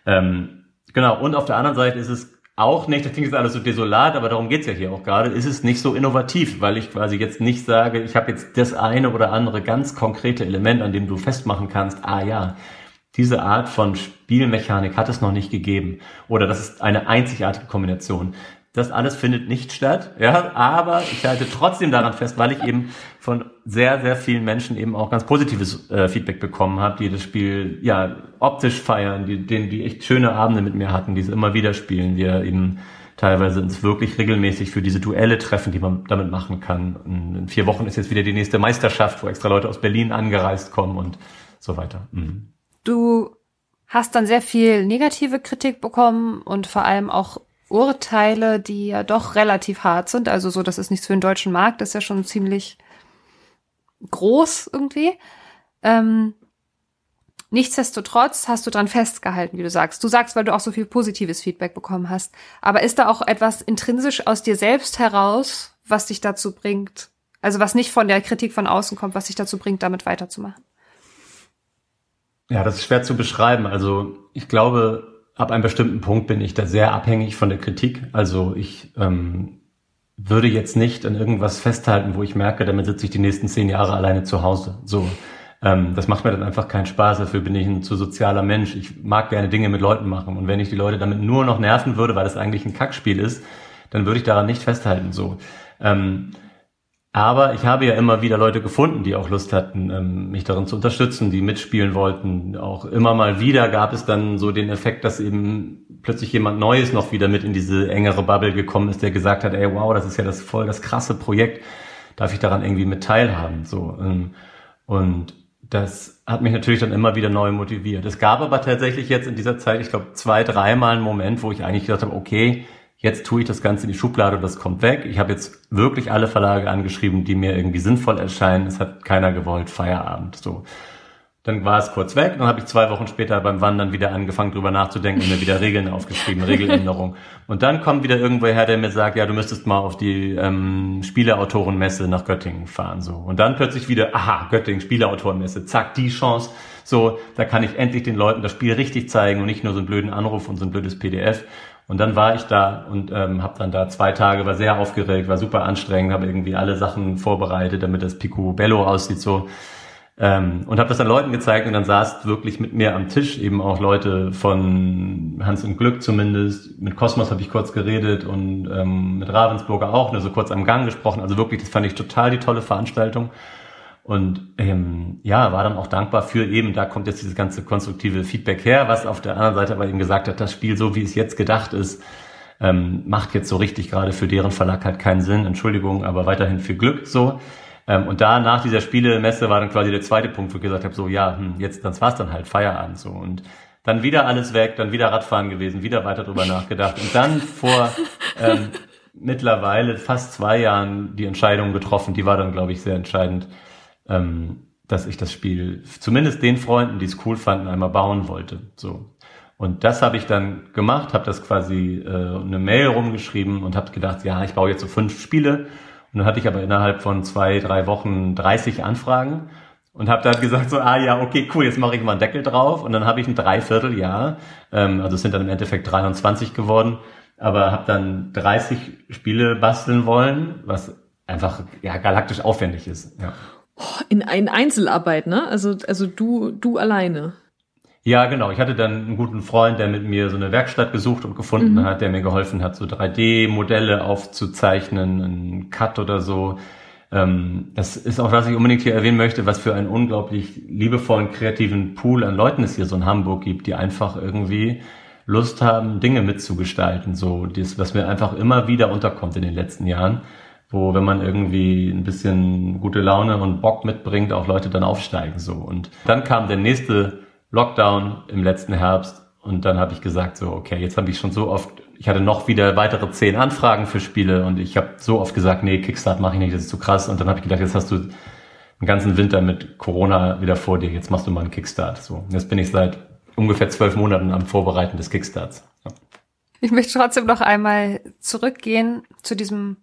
Ähm, genau, und auf der anderen Seite ist es auch nicht, das klingt jetzt alles so desolat, aber darum geht's ja hier auch gerade, ist es nicht so innovativ, weil ich quasi jetzt nicht sage, ich habe jetzt das eine oder andere ganz konkrete Element, an dem du festmachen kannst, ah ja, diese Art von Spielmechanik hat es noch nicht gegeben. Oder das ist eine einzigartige Kombination. Das alles findet nicht statt, ja, aber ich halte trotzdem daran fest, weil ich eben von sehr, sehr vielen Menschen eben auch ganz positives äh, Feedback bekommen habe, die das Spiel ja optisch feiern, die, die, die echt schöne Abende mit mir hatten, die es immer wieder spielen, wir eben teilweise uns wirklich regelmäßig für diese Duelle treffen, die man damit machen kann. In vier Wochen ist jetzt wieder die nächste Meisterschaft, wo extra Leute aus Berlin angereist kommen und so weiter. Mhm. Du hast dann sehr viel negative Kritik bekommen und vor allem auch Urteile, die ja doch relativ hart sind. Also so, das ist nichts für den deutschen Markt, das ist ja schon ziemlich groß irgendwie. Ähm, nichtsdestotrotz hast du dran festgehalten, wie du sagst. Du sagst, weil du auch so viel positives Feedback bekommen hast. Aber ist da auch etwas intrinsisch aus dir selbst heraus, was dich dazu bringt, also was nicht von der Kritik von außen kommt, was dich dazu bringt, damit weiterzumachen? Ja, das ist schwer zu beschreiben. Also ich glaube, ab einem bestimmten Punkt bin ich da sehr abhängig von der Kritik. Also ich ähm, würde jetzt nicht an irgendwas festhalten, wo ich merke, damit sitze ich die nächsten zehn Jahre alleine zu Hause. So, ähm, das macht mir dann einfach keinen Spaß. Dafür bin ich ein zu sozialer Mensch. Ich mag gerne Dinge mit Leuten machen. Und wenn ich die Leute damit nur noch nerven würde, weil das eigentlich ein Kackspiel ist, dann würde ich daran nicht festhalten. So. Ähm, aber ich habe ja immer wieder Leute gefunden, die auch Lust hatten, ähm, mich darin zu unterstützen, die mitspielen wollten. Auch immer mal wieder gab es dann so den Effekt, dass eben plötzlich jemand Neues noch wieder mit in diese engere Bubble gekommen ist, der gesagt hat, ey, wow, das ist ja das voll das krasse Projekt. Darf ich daran irgendwie mit teilhaben? So. Ähm, und das hat mich natürlich dann immer wieder neu motiviert. Es gab aber tatsächlich jetzt in dieser Zeit, ich glaube, zwei, dreimal einen Moment, wo ich eigentlich gedacht habe, okay, Jetzt tue ich das Ganze in die Schublade und das kommt weg. Ich habe jetzt wirklich alle Verlage angeschrieben, die mir irgendwie sinnvoll erscheinen. Es hat keiner gewollt, Feierabend. So. Dann war es kurz weg, dann habe ich zwei Wochen später beim Wandern wieder angefangen, drüber nachzudenken und mir wieder Regeln aufgeschrieben, Regeländerung. Und dann kommt wieder irgendwer her, der mir sagt, ja, du müsstest mal auf die ähm, Spieleautorenmesse nach Göttingen fahren. So. Und dann plötzlich wieder, aha, Göttingen, Spieleautorenmesse, zack, die Chance. So, da kann ich endlich den Leuten das Spiel richtig zeigen und nicht nur so einen blöden Anruf und so ein blödes PDF. Und dann war ich da und ähm, habe dann da zwei Tage, war sehr aufgeregt, war super anstrengend, habe irgendwie alle Sachen vorbereitet, damit das Picobello aussieht so. Ähm, und habe das dann Leuten gezeigt und dann saß wirklich mit mir am Tisch eben auch Leute von Hans im Glück zumindest. Mit Kosmos habe ich kurz geredet und ähm, mit Ravensburger auch, nur so kurz am Gang gesprochen. Also wirklich, das fand ich total die tolle Veranstaltung. Und ähm, ja, war dann auch dankbar für eben, da kommt jetzt dieses ganze konstruktive Feedback her, was auf der anderen Seite aber eben gesagt hat, das Spiel, so wie es jetzt gedacht ist, ähm, macht jetzt so richtig gerade für deren Verlag halt keinen Sinn. Entschuldigung, aber weiterhin viel Glück so. Ähm, und da nach dieser Spielemesse war dann quasi der zweite Punkt, wo ich gesagt habe, so ja, hm, jetzt das war's dann halt Feierabend so und dann wieder alles weg, dann wieder Radfahren gewesen, wieder weiter drüber nachgedacht und dann vor ähm, mittlerweile fast zwei Jahren die Entscheidung getroffen. Die war dann, glaube ich, sehr entscheidend ähm, dass ich das Spiel zumindest den Freunden, die es cool fanden, einmal bauen wollte. So. Und das habe ich dann gemacht, habe das quasi äh, eine Mail rumgeschrieben und habe gedacht, ja, ich baue jetzt so fünf Spiele. Und dann hatte ich aber innerhalb von zwei, drei Wochen 30 Anfragen und habe dann gesagt so, ah ja, okay, cool, jetzt mache ich mal einen Deckel drauf. Und dann habe ich ein Dreivierteljahr, ähm, also es sind dann im Endeffekt 23 geworden, aber habe dann 30 Spiele basteln wollen, was einfach ja galaktisch aufwendig ist. Ja. In, in Einzelarbeit, ne? Also also du du alleine. Ja, genau. Ich hatte dann einen guten Freund, der mit mir so eine Werkstatt gesucht und gefunden mhm. hat, der mir geholfen hat, so 3D-Modelle aufzuzeichnen, einen Cut oder so. Ähm, das ist auch, was ich unbedingt hier erwähnen möchte, was für einen unglaublich liebevollen, kreativen Pool an Leuten es hier so in Hamburg gibt, die einfach irgendwie Lust haben, Dinge mitzugestalten. So, das, was mir einfach immer wieder unterkommt in den letzten Jahren, wo, wenn man irgendwie ein bisschen gute Laune und Bock mitbringt, auch Leute dann aufsteigen. So. Und dann kam der nächste Lockdown im letzten Herbst und dann habe ich gesagt, so, okay, jetzt habe ich schon so oft, ich hatte noch wieder weitere zehn Anfragen für Spiele und ich habe so oft gesagt, nee, Kickstart mache ich nicht, das ist zu krass. Und dann habe ich gedacht, jetzt hast du den ganzen Winter mit Corona wieder vor dir, jetzt machst du mal einen Kickstart. So, jetzt bin ich seit ungefähr zwölf Monaten am Vorbereiten des Kickstarts. Ich möchte trotzdem noch einmal zurückgehen zu diesem,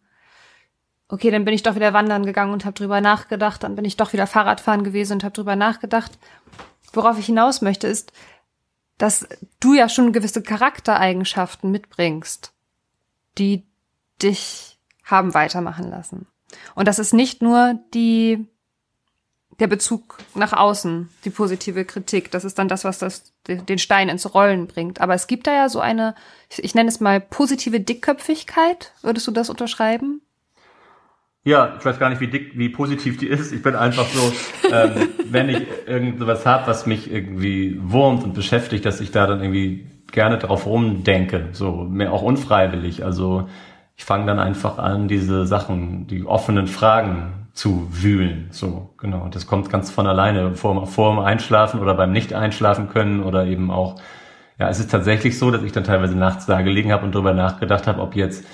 okay, dann bin ich doch wieder wandern gegangen und habe drüber nachgedacht, dann bin ich doch wieder Fahrradfahren gewesen und habe drüber nachgedacht. Worauf ich hinaus möchte, ist, dass du ja schon gewisse Charaktereigenschaften mitbringst, die dich haben weitermachen lassen. Und das ist nicht nur die der Bezug nach außen, die positive Kritik. Das ist dann das, was das, den Stein ins Rollen bringt. Aber es gibt da ja so eine, ich nenne es mal positive Dickköpfigkeit. Würdest du das unterschreiben? Ja, ich weiß gar nicht, wie dick, wie positiv die ist. Ich bin einfach so, ähm, wenn ich irgendwas habe, was mich irgendwie wurmt und beschäftigt, dass ich da dann irgendwie gerne drauf rumdenke, so mehr auch unfreiwillig. Also ich fange dann einfach an, diese Sachen, die offenen Fragen zu wühlen. So, genau. Und das kommt ganz von alleine vor, vor dem Einschlafen oder beim Nicht-Einschlafen können oder eben auch, ja, es ist tatsächlich so, dass ich dann teilweise nachts da gelegen habe und darüber nachgedacht habe, ob jetzt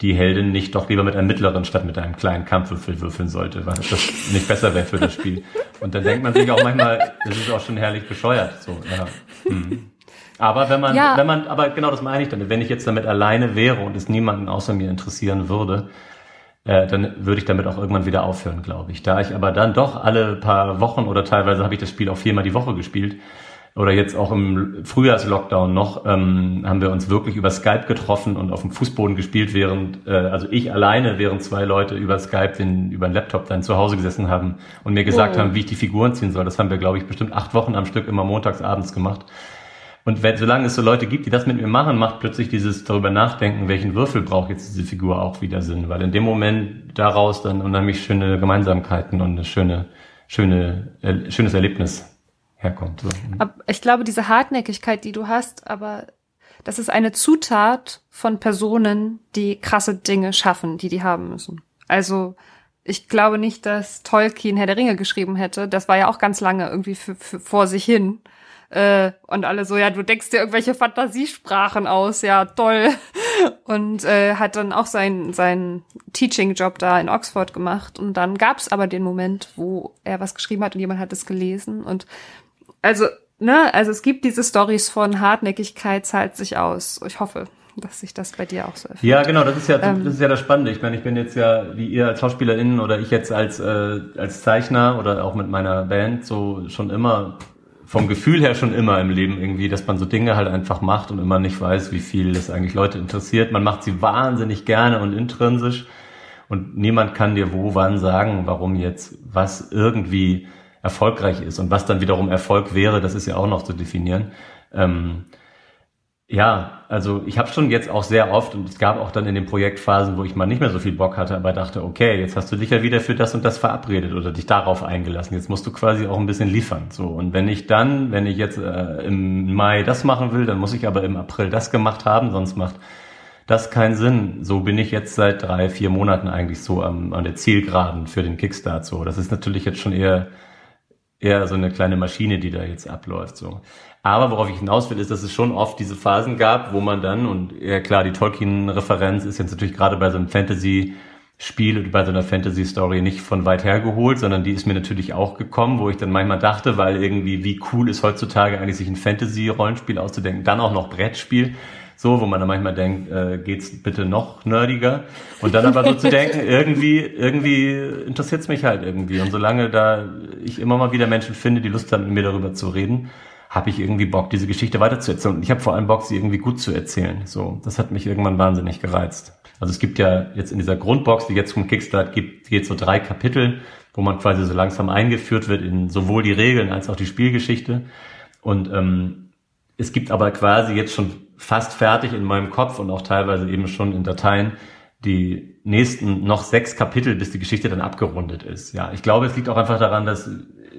die Heldin nicht doch lieber mit einem mittleren statt mit einem kleinen Kampfwürfel würfeln sollte, weil das nicht besser wäre für das Spiel. Und dann denkt man sich auch manchmal, das ist auch schon herrlich bescheuert. So, ja. Hm. Aber wenn man, ja. wenn man, aber genau das meine ich dann, wenn ich jetzt damit alleine wäre und es niemanden außer mir interessieren würde, äh, dann würde ich damit auch irgendwann wieder aufhören, glaube ich. Da ich aber dann doch alle paar Wochen oder teilweise habe ich das Spiel auch viermal die Woche gespielt, oder jetzt auch im Frühjahrslockdown noch, ähm, haben wir uns wirklich über Skype getroffen und auf dem Fußboden gespielt, während, äh, also ich alleine, während zwei Leute über Skype den, über den Laptop dann zu Hause gesessen haben und mir gesagt oh. haben, wie ich die Figuren ziehen soll. Das haben wir, glaube ich, bestimmt acht Wochen am Stück immer montags abends gemacht. Und wenn, solange es so Leute gibt, die das mit mir machen, macht plötzlich dieses darüber nachdenken, welchen Würfel braucht jetzt diese Figur auch wieder Sinn, weil in dem Moment daraus dann unheimlich schöne Gemeinsamkeiten und eine schöne, schöne, äh, schönes Erlebnis herkommt. Ich glaube, diese Hartnäckigkeit, die du hast, aber das ist eine Zutat von Personen, die krasse Dinge schaffen, die die haben müssen. Also ich glaube nicht, dass Tolkien Herr der Ringe geschrieben hätte. Das war ja auch ganz lange irgendwie für, für, vor sich hin. Äh, und alle so, ja, du denkst dir irgendwelche Fantasiesprachen aus, ja, toll. Und äh, hat dann auch seinen sein Teaching-Job da in Oxford gemacht. Und dann gab es aber den Moment, wo er was geschrieben hat und jemand hat es gelesen. Und also, ne, also es gibt diese Stories von Hartnäckigkeit zahlt sich aus. Ich hoffe, dass sich das bei dir auch so erfüllt. Ja, genau, das ist ja, ähm, das ist ja das Spannende. Ich meine, ich bin jetzt ja, wie ihr als SchauspielerInnen oder ich jetzt als, äh, als Zeichner oder auch mit meiner Band so schon immer vom Gefühl her schon immer im Leben irgendwie, dass man so Dinge halt einfach macht und immer nicht weiß, wie viel das eigentlich Leute interessiert. Man macht sie wahnsinnig gerne und intrinsisch und niemand kann dir wo, wann sagen, warum jetzt was irgendwie erfolgreich ist und was dann wiederum Erfolg wäre, das ist ja auch noch zu definieren. Ähm, ja, also ich habe schon jetzt auch sehr oft und es gab auch dann in den Projektphasen, wo ich mal nicht mehr so viel Bock hatte, aber dachte, okay, jetzt hast du dich ja wieder für das und das verabredet oder dich darauf eingelassen. Jetzt musst du quasi auch ein bisschen liefern. So und wenn ich dann, wenn ich jetzt äh, im Mai das machen will, dann muss ich aber im April das gemacht haben, sonst macht das keinen Sinn. So bin ich jetzt seit drei, vier Monaten eigentlich so am, an der Zielgeraden für den Kickstart. So, das ist natürlich jetzt schon eher eher so eine kleine Maschine, die da jetzt abläuft. So. Aber worauf ich hinaus will, ist, dass es schon oft diese Phasen gab, wo man dann, und ja klar, die Tolkien-Referenz ist jetzt natürlich gerade bei so einem Fantasy- Spiel bei so einer Fantasy-Story nicht von weit her geholt, sondern die ist mir natürlich auch gekommen, wo ich dann manchmal dachte, weil irgendwie, wie cool ist heutzutage eigentlich sich ein Fantasy-Rollenspiel auszudenken, dann auch noch Brettspiel, so, wo man dann manchmal denkt, äh, geht's bitte noch nerdiger? Und dann aber so zu denken, irgendwie, irgendwie interessiert's mich halt irgendwie. Und solange da ich immer mal wieder Menschen finde, die Lust haben, mit mir darüber zu reden, habe ich irgendwie Bock, diese Geschichte weiterzuerzählen. Und ich habe vor allem Bock, sie irgendwie gut zu erzählen. So, das hat mich irgendwann wahnsinnig gereizt. Also es gibt ja jetzt in dieser Grundbox, die jetzt vom Kickstart gibt, geht so drei Kapitel, wo man quasi so langsam eingeführt wird in sowohl die Regeln als auch die Spielgeschichte. Und ähm, es gibt aber quasi jetzt schon fast fertig in meinem Kopf und auch teilweise eben schon in Dateien die nächsten noch sechs Kapitel, bis die Geschichte dann abgerundet ist. Ja, ich glaube, es liegt auch einfach daran, dass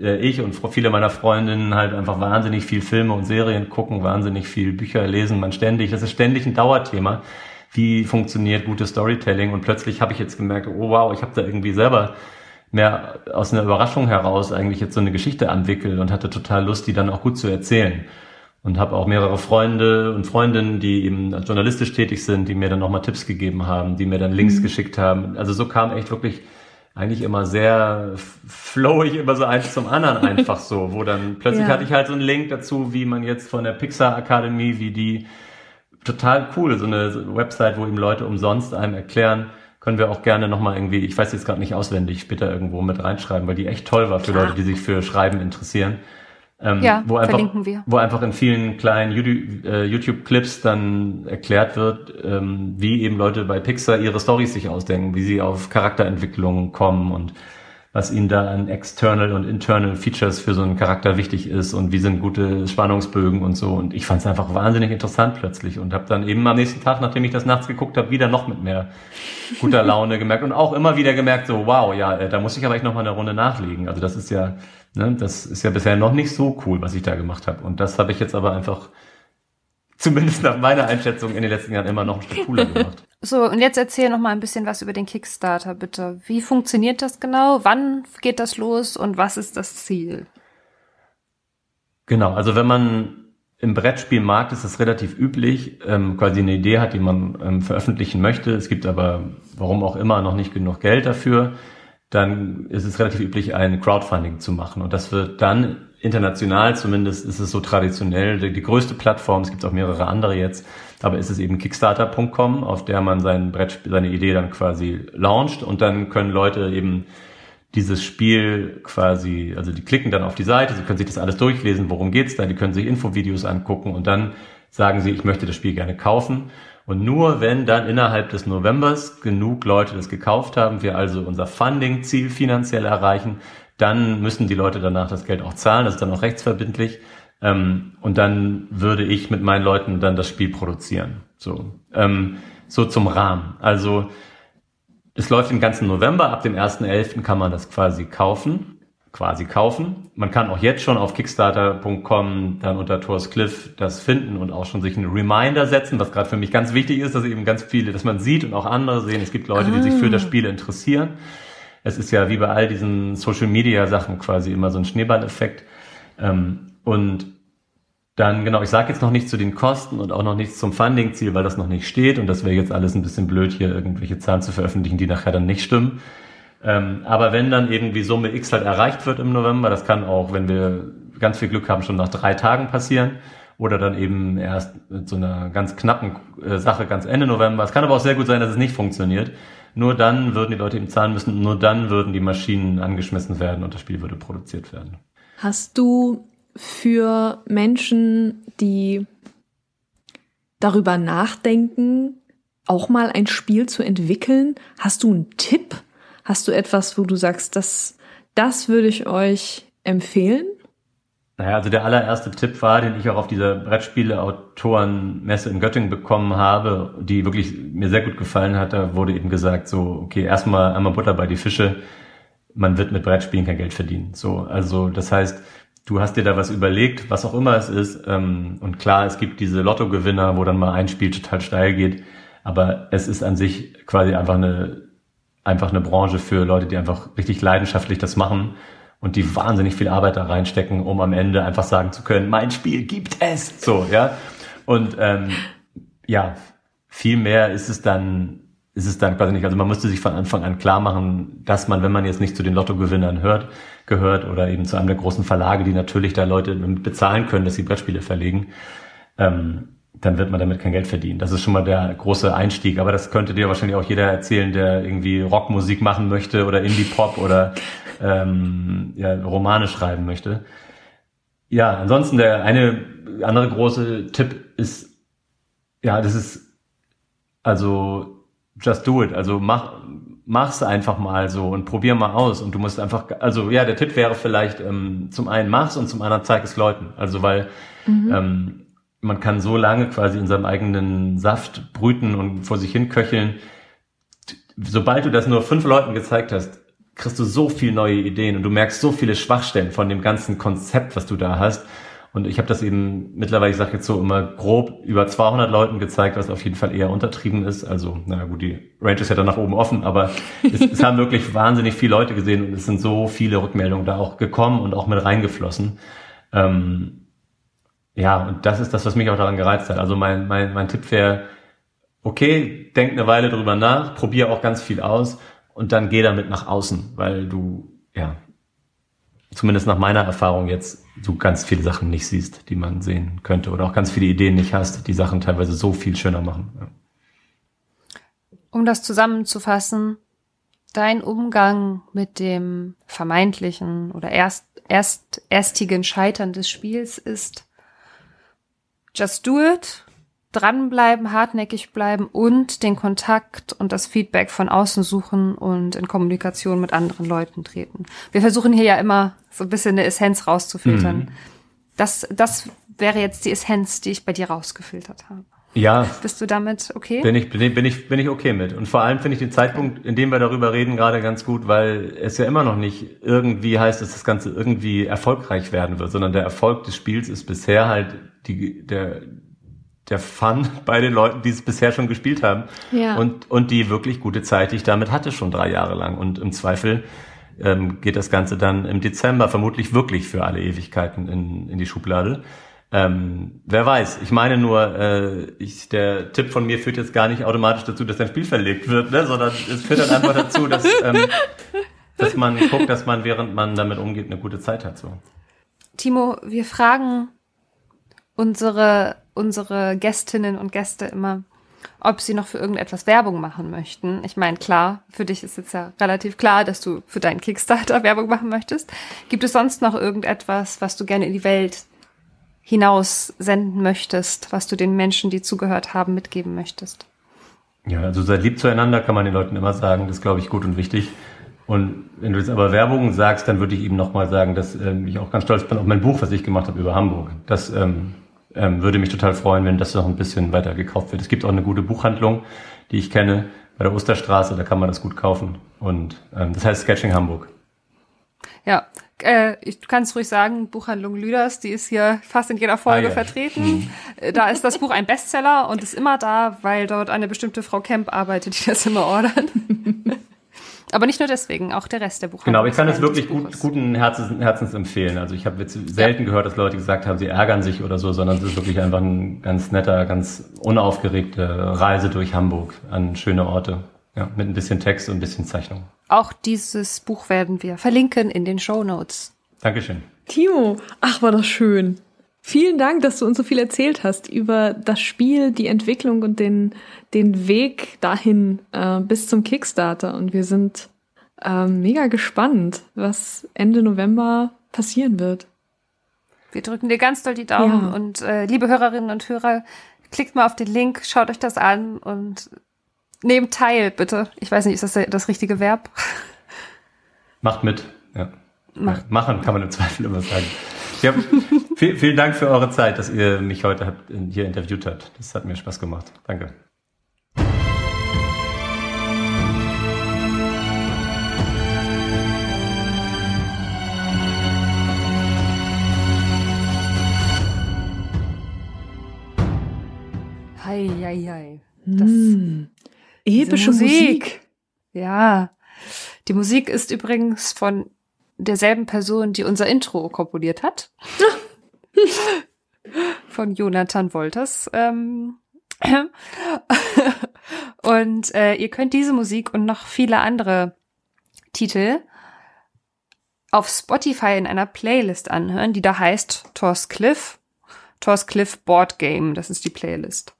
äh, ich und viele meiner Freundinnen halt einfach wahnsinnig viel Filme und Serien gucken, wahnsinnig viel Bücher lesen, man ständig, das ist ständig ein Dauerthema. Wie funktioniert gutes Storytelling? Und plötzlich habe ich jetzt gemerkt, oh wow, ich habe da irgendwie selber mehr aus einer Überraschung heraus eigentlich jetzt so eine Geschichte entwickelt und hatte total Lust, die dann auch gut zu erzählen und habe auch mehrere Freunde und Freundinnen, die eben journalistisch tätig sind, die mir dann nochmal Tipps gegeben haben, die mir dann Links mhm. geschickt haben. Also so kam echt wirklich eigentlich immer sehr flowig immer so eins zum anderen einfach so, wo dann plötzlich ja. hatte ich halt so einen Link dazu, wie man jetzt von der Pixar Academy, wie die total cool, so eine Website, wo eben Leute umsonst einem erklären, können wir auch gerne nochmal irgendwie, ich weiß jetzt gerade nicht auswendig, später irgendwo mit reinschreiben, weil die echt toll war für Klar. Leute, die sich für Schreiben interessieren. Ähm, ja, wo einfach, verlinken wir. Wo einfach in vielen kleinen äh, YouTube-Clips dann erklärt wird, ähm, wie eben Leute bei Pixar ihre Stories sich ausdenken, wie sie auf Charakterentwicklungen kommen und was ihnen da an external und internal Features für so einen Charakter wichtig ist und wie sind gute Spannungsbögen und so. Und ich fand es einfach wahnsinnig interessant plötzlich und habe dann eben am nächsten Tag, nachdem ich das nachts geguckt habe, wieder noch mit mehr guter Laune gemerkt und auch immer wieder gemerkt, so wow, ja, äh, da muss ich aber echt noch mal eine Runde nachlegen. Also das ist ja Ne, das ist ja bisher noch nicht so cool, was ich da gemacht habe. Und das habe ich jetzt aber einfach, zumindest nach meiner Einschätzung, in den letzten Jahren immer noch ein Stück cooler gemacht. So, und jetzt erzähl noch mal ein bisschen was über den Kickstarter, bitte. Wie funktioniert das genau? Wann geht das los und was ist das Ziel? Genau, also wenn man im Brettspielmarkt ist es relativ üblich, ähm, quasi eine Idee hat, die man ähm, veröffentlichen möchte. Es gibt aber, warum auch immer, noch nicht genug Geld dafür dann ist es relativ üblich, ein Crowdfunding zu machen. Und das wird dann international zumindest ist es so traditionell die, die größte Plattform. Es gibt auch mehrere andere jetzt, aber ist es eben Kickstarter.com, auf der man sein Brett, seine Idee dann quasi launcht und dann können Leute eben dieses Spiel quasi, also die klicken dann auf die Seite, sie können sich das alles durchlesen, worum geht's da, die können sich Infovideos angucken und dann sagen sie, ich möchte das Spiel gerne kaufen und nur wenn dann innerhalb des Novembers genug Leute das gekauft haben, wir also unser Funding-Ziel finanziell erreichen, dann müssen die Leute danach das Geld auch zahlen, das ist dann auch rechtsverbindlich. Ähm, und dann würde ich mit meinen Leuten dann das Spiel produzieren. So, ähm, so zum Rahmen. Also es läuft den ganzen November, ab dem 1.11. kann man das quasi kaufen quasi kaufen. Man kann auch jetzt schon auf kickstarter.com dann unter Thor's Cliff das finden und auch schon sich einen Reminder setzen, was gerade für mich ganz wichtig ist, dass eben ganz viele, dass man sieht und auch andere sehen, es gibt Leute, ah. die sich für das ah. Spiel interessieren. Es ist ja wie bei all diesen Social Media Sachen quasi immer so ein Schneeballeffekt. Ähm, und dann, genau, ich sage jetzt noch nichts zu den Kosten und auch noch nichts zum Funding-Ziel, weil das noch nicht steht und das wäre jetzt alles ein bisschen blöd, hier irgendwelche Zahlen zu veröffentlichen, die nachher dann nicht stimmen. Ähm, aber wenn dann irgendwie Summe X halt erreicht wird im November, das kann auch, wenn wir ganz viel Glück haben, schon nach drei Tagen passieren oder dann eben erst mit so einer ganz knappen äh, Sache ganz Ende November. Es kann aber auch sehr gut sein, dass es nicht funktioniert. Nur dann würden die Leute eben zahlen müssen, nur dann würden die Maschinen angeschmissen werden und das Spiel würde produziert werden. Hast du für Menschen, die darüber nachdenken, auch mal ein Spiel zu entwickeln, hast du einen Tipp? Hast du etwas, wo du sagst, das, das würde ich euch empfehlen? Naja, also der allererste Tipp war, den ich auch auf dieser Brettspiele-Autorenmesse in Göttingen bekommen habe, die wirklich mir sehr gut gefallen hat. Da wurde eben gesagt, so, okay, erstmal einmal Butter bei die Fische. Man wird mit Brettspielen kein Geld verdienen. So, also das heißt, du hast dir da was überlegt, was auch immer es ist. Ähm, und klar, es gibt diese Lottogewinner, wo dann mal ein Spiel total steil geht. Aber es ist an sich quasi einfach eine einfach eine Branche für Leute, die einfach richtig leidenschaftlich das machen und die wahnsinnig viel Arbeit da reinstecken, um am Ende einfach sagen zu können, mein Spiel gibt es. So, ja. Und ähm, ja, viel mehr ist es dann ist es dann quasi nicht. Also man musste sich von Anfang an klar machen, dass man, wenn man jetzt nicht zu den Lottogewinnern hört, gehört oder eben zu einem der großen Verlage, die natürlich da Leute bezahlen können, dass sie Brettspiele verlegen, ähm, dann wird man damit kein Geld verdienen. Das ist schon mal der große Einstieg. Aber das könnte dir wahrscheinlich auch jeder erzählen, der irgendwie Rockmusik machen möchte oder Indie-Pop oder ähm, ja, Romane schreiben möchte. Ja, ansonsten der eine andere große Tipp ist, ja, das ist also just do it. Also mach mach's einfach mal so und probier mal aus und du musst einfach also ja, der Tipp wäre vielleicht ähm, zum einen mach's und zum anderen zeig es Leuten. Also weil mhm. ähm, man kann so lange quasi in seinem eigenen Saft brüten und vor sich hin köcheln. Sobald du das nur fünf Leuten gezeigt hast, kriegst du so viel neue Ideen und du merkst so viele Schwachstellen von dem ganzen Konzept, was du da hast. Und ich habe das eben mittlerweile, ich sage jetzt so immer grob über 200 Leuten gezeigt, was auf jeden Fall eher untertrieben ist. Also, na gut, die Range ist ja dann nach oben offen, aber es, es haben wirklich wahnsinnig viele Leute gesehen und es sind so viele Rückmeldungen da auch gekommen und auch mit reingeflossen. Ähm, ja, und das ist das, was mich auch daran gereizt hat. Also mein, mein, mein Tipp wäre, okay, denk eine Weile drüber nach, probier auch ganz viel aus und dann geh damit nach außen, weil du, ja, zumindest nach meiner Erfahrung jetzt, du ganz viele Sachen nicht siehst, die man sehen könnte oder auch ganz viele Ideen nicht hast, die Sachen teilweise so viel schöner machen. Ja. Um das zusammenzufassen, dein Umgang mit dem vermeintlichen oder erst, erst, erstigen Scheitern des Spiels ist, just do it, dranbleiben, hartnäckig bleiben und den Kontakt und das Feedback von außen suchen und in Kommunikation mit anderen Leuten treten. Wir versuchen hier ja immer so ein bisschen eine Essenz rauszufiltern. Mhm. Das, das wäre jetzt die Essenz, die ich bei dir rausgefiltert habe. Ja. Bist du damit okay? Bin ich, bin ich, bin ich, bin ich okay mit. Und vor allem finde ich den Zeitpunkt, in dem wir darüber reden, gerade ganz gut, weil es ja immer noch nicht irgendwie heißt, dass das Ganze irgendwie erfolgreich werden wird, sondern der Erfolg des Spiels ist bisher halt die, der, der Fun bei den Leuten, die es bisher schon gespielt haben. Ja. Und, und die wirklich gute Zeit, die ich damit hatte, schon drei Jahre lang. Und im Zweifel ähm, geht das Ganze dann im Dezember vermutlich wirklich für alle Ewigkeiten in, in die Schublade. Ähm, wer weiß, ich meine nur, äh, ich, der Tipp von mir führt jetzt gar nicht automatisch dazu, dass dein Spiel verlegt wird, ne? sondern es führt dann einfach dazu, dass, ähm, dass man guckt, dass man, während man damit umgeht, eine gute Zeit hat. So. Timo, wir fragen unsere, unsere Gästinnen und Gäste immer, ob sie noch für irgendetwas Werbung machen möchten. Ich meine, klar, für dich ist jetzt ja relativ klar, dass du für deinen Kickstarter Werbung machen möchtest. Gibt es sonst noch irgendetwas, was du gerne in die Welt hinaus senden möchtest, was du den Menschen, die zugehört haben, mitgeben möchtest? Ja, also seid lieb zueinander, kann man den Leuten immer sagen. Das ist, glaube ich, gut und wichtig. Und wenn du jetzt aber Werbung sagst, dann würde ich eben nochmal sagen, dass ähm, ich auch ganz stolz bin auf mein Buch, was ich gemacht habe über Hamburg. Das ähm, ähm, würde mich total freuen, wenn das noch ein bisschen weiter gekauft wird. Es gibt auch eine gute Buchhandlung, die ich kenne, bei der Osterstraße, da kann man das gut kaufen. Und ähm, das heißt Sketching Hamburg. Ja, äh, ich, du kannst ruhig sagen, Buchhandlung Lüders, die ist hier fast in jeder Folge ah, ja. vertreten. Mhm. Äh, da ist das Buch ein Bestseller und ist immer da, weil dort eine bestimmte Frau Kemp arbeitet, die das immer ordert. Aber nicht nur deswegen, auch der Rest der Buchhandlung. Genau, ich kann es wirklich gut, guten Herzens, Herzens empfehlen. Also ich habe jetzt selten ja. gehört, dass Leute gesagt haben, sie ärgern sich oder so, sondern es ist wirklich einfach ein ganz netter, ganz unaufgeregte Reise durch Hamburg an schöne Orte. Ja, mit ein bisschen Text und ein bisschen Zeichnung. Auch dieses Buch werden wir verlinken in den Show Notes. Dankeschön. Timo, ach, war das schön. Vielen Dank, dass du uns so viel erzählt hast über das Spiel, die Entwicklung und den, den Weg dahin äh, bis zum Kickstarter. Und wir sind äh, mega gespannt, was Ende November passieren wird. Wir drücken dir ganz doll die Daumen ja. und äh, liebe Hörerinnen und Hörer, klickt mal auf den Link, schaut euch das an und nehmt teil, bitte. Ich weiß nicht, ist das das richtige Verb? Macht mit, ja. Macht. Machen kann man im Zweifel immer sagen. Ja, viel, vielen Dank für eure Zeit, dass ihr mich heute habt, hier interviewt habt. Das hat mir Spaß gemacht. Danke. Hei, hei, hei. Das, mm, epische Musik. Musik. Ja. Die Musik ist übrigens von derselben Person, die unser Intro komponiert hat. Von Jonathan Wolters. Ähm, und äh, ihr könnt diese Musik und noch viele andere Titel auf Spotify in einer Playlist anhören, die da heißt Thor's Cliff. Thor's Cliff Board Game, das ist die Playlist.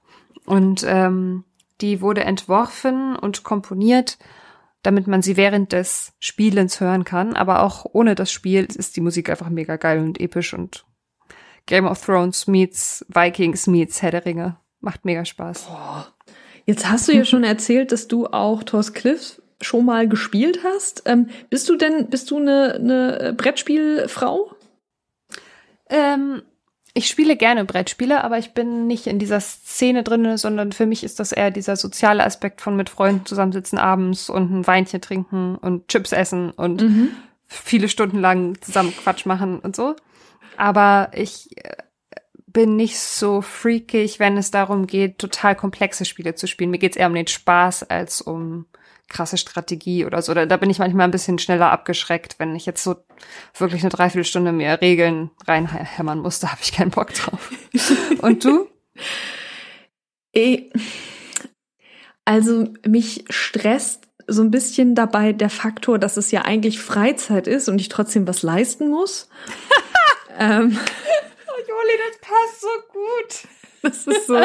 Und ähm, die wurde entworfen und komponiert, damit man sie während des Spielens hören kann. Aber auch ohne das Spiel ist die Musik einfach mega geil und episch und Game of Thrones meets Vikings meets Herr der Ringe. Macht mega Spaß. Boah. Jetzt hast du ja schon erzählt, dass du auch Thor's Cliff schon mal gespielt hast. Ähm, bist du denn, bist du eine, eine Brettspielfrau? Ähm, ich spiele gerne Brettspiele, aber ich bin nicht in dieser Szene drin, sondern für mich ist das eher dieser soziale Aspekt von mit Freunden zusammensitzen abends und ein Weinchen trinken und Chips essen und mhm. viele Stunden lang zusammen Quatsch machen und so. Aber ich äh, bin nicht so freakig, wenn es darum geht, total komplexe Spiele zu spielen. Mir geht es eher um den Spaß als um krasse Strategie oder so. Da, da bin ich manchmal ein bisschen schneller abgeschreckt, wenn ich jetzt so wirklich eine Dreiviertelstunde mehr Regeln reinhämmern muss, da habe ich keinen Bock drauf. Und du? Also mich stresst so ein bisschen dabei der Faktor, dass es ja eigentlich Freizeit ist und ich trotzdem was leisten muss. ähm, oh, Joli, das passt so gut. Das ist so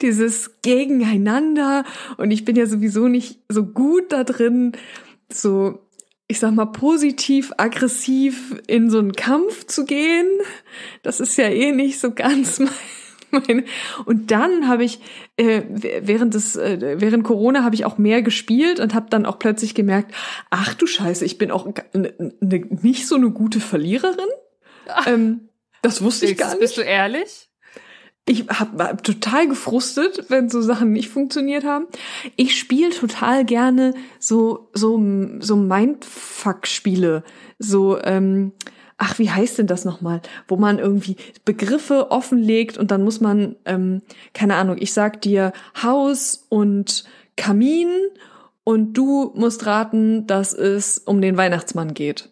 dieses Gegeneinander und ich bin ja sowieso nicht so gut da drin, so ich sag mal positiv aggressiv in so einen Kampf zu gehen. Das ist ja eh nicht so ganz mein. Und dann habe ich äh, während des äh, während Corona habe ich auch mehr gespielt und habe dann auch plötzlich gemerkt, ach du Scheiße, ich bin auch ne, ne, nicht so eine gute Verliererin. Ähm, das wusste ich gar nicht. Bist du ehrlich? Ich hab, war total gefrustet, wenn so Sachen nicht funktioniert haben. Ich spiele total gerne so so so Mindfuck-Spiele, so ähm, ach wie heißt denn das nochmal, wo man irgendwie Begriffe offenlegt und dann muss man ähm, keine Ahnung, ich sag dir Haus und Kamin und du musst raten, dass es um den Weihnachtsmann geht.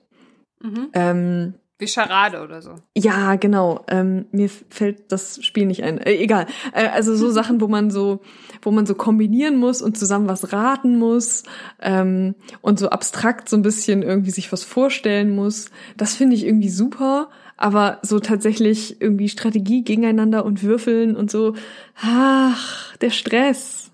Mhm. Ähm, wie Charade oder so. Ja, genau. Ähm, mir fällt das Spiel nicht ein. Äh, egal. Äh, also so Sachen, wo man so, wo man so kombinieren muss und zusammen was raten muss ähm, und so abstrakt so ein bisschen irgendwie sich was vorstellen muss. Das finde ich irgendwie super. Aber so tatsächlich irgendwie Strategie gegeneinander und würfeln und so, ach, der Stress.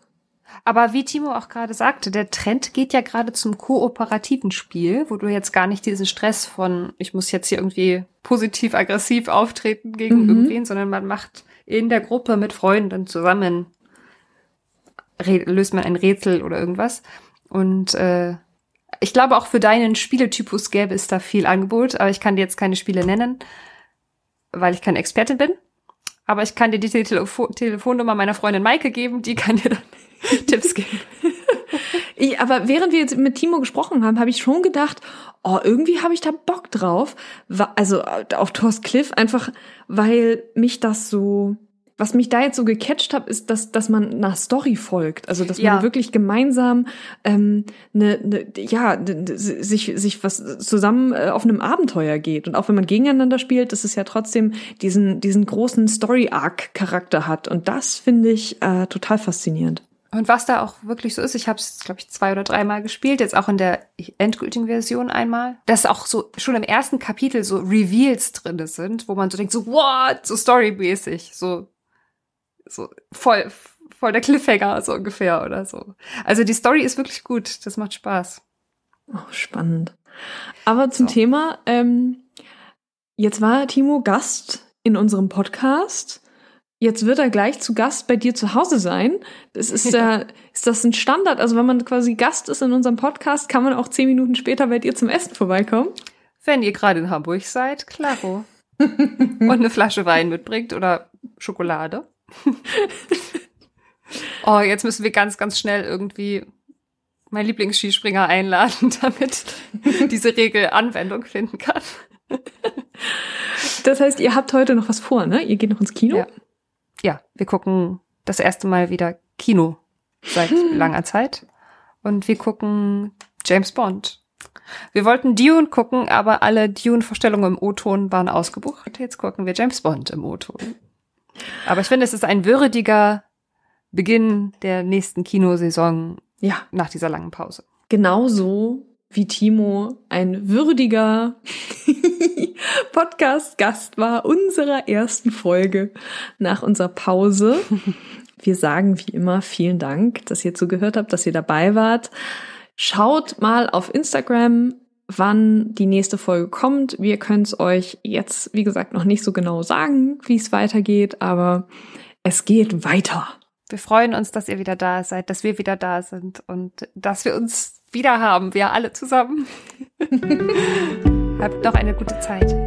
Aber wie Timo auch gerade sagte, der Trend geht ja gerade zum kooperativen Spiel, wo du jetzt gar nicht diesen Stress von, ich muss jetzt hier irgendwie positiv aggressiv auftreten gegen mhm. irgendwen, sondern man macht in der Gruppe mit Freunden zusammen, löst man ein Rätsel oder irgendwas. Und äh, ich glaube, auch für deinen Spieletypus gäbe es da viel Angebot, aber ich kann dir jetzt keine Spiele nennen, weil ich keine Expertin bin. Aber ich kann dir die Telefo Telefonnummer meiner Freundin Maike geben, die kann dir dann Tipps geben. ich, aber während wir jetzt mit Timo gesprochen haben, habe ich schon gedacht, oh, irgendwie habe ich da Bock drauf. Also auf Thor's Cliff, einfach weil mich das so was mich da jetzt so gecatcht hat, ist, dass, dass man nach Story folgt. Also dass ja. man wirklich gemeinsam ähm, ne, ne, ja, sich, sich was zusammen äh, auf einem Abenteuer geht. Und auch wenn man gegeneinander spielt, dass es ja trotzdem diesen, diesen großen Story-Arc-Charakter hat. Und das finde ich äh, total faszinierend. Und was da auch wirklich so ist, ich habe es, glaube ich, zwei oder dreimal gespielt, jetzt auch in der endgültigen Version einmal, dass auch so schon im ersten Kapitel so Reveals drin sind, wo man so denkt, so what, so storymäßig, so, so voll, voll der Cliffhanger so ungefähr oder so. Also die Story ist wirklich gut, das macht Spaß. Oh, spannend. Aber zum so. Thema, ähm, jetzt war Timo Gast in unserem Podcast Jetzt wird er gleich zu Gast bei dir zu Hause sein. Das ist, ja. äh, ist das ein Standard? Also wenn man quasi Gast ist in unserem Podcast, kann man auch zehn Minuten später bei dir zum Essen vorbeikommen? Wenn ihr gerade in Hamburg seid, klaro. Und eine Flasche Wein mitbringt oder Schokolade. oh, jetzt müssen wir ganz, ganz schnell irgendwie meinen Lieblingsskispringer einladen, damit diese Regel Anwendung finden kann. Das heißt, ihr habt heute noch was vor, ne? Ihr geht noch ins Kino? Ja ja, wir gucken das erste Mal wieder Kino seit hm. langer Zeit. Und wir gucken James Bond. Wir wollten Dune gucken, aber alle Dune-Vorstellungen im O-Ton waren ausgebucht. Jetzt gucken wir James Bond im O-Ton. Aber ich finde, es ist ein würdiger Beginn der nächsten Kinosaison Ja, nach dieser langen Pause. genauso wie Timo ein würdiger Podcast-Gast war unserer ersten Folge nach unserer Pause. Wir sagen wie immer vielen Dank, dass ihr zugehört habt, dass ihr dabei wart. Schaut mal auf Instagram, wann die nächste Folge kommt. Wir können es euch jetzt, wie gesagt, noch nicht so genau sagen, wie es weitergeht, aber es geht weiter. Wir freuen uns, dass ihr wieder da seid, dass wir wieder da sind und dass wir uns wieder haben, wir alle zusammen. Habt noch eine gute Zeit.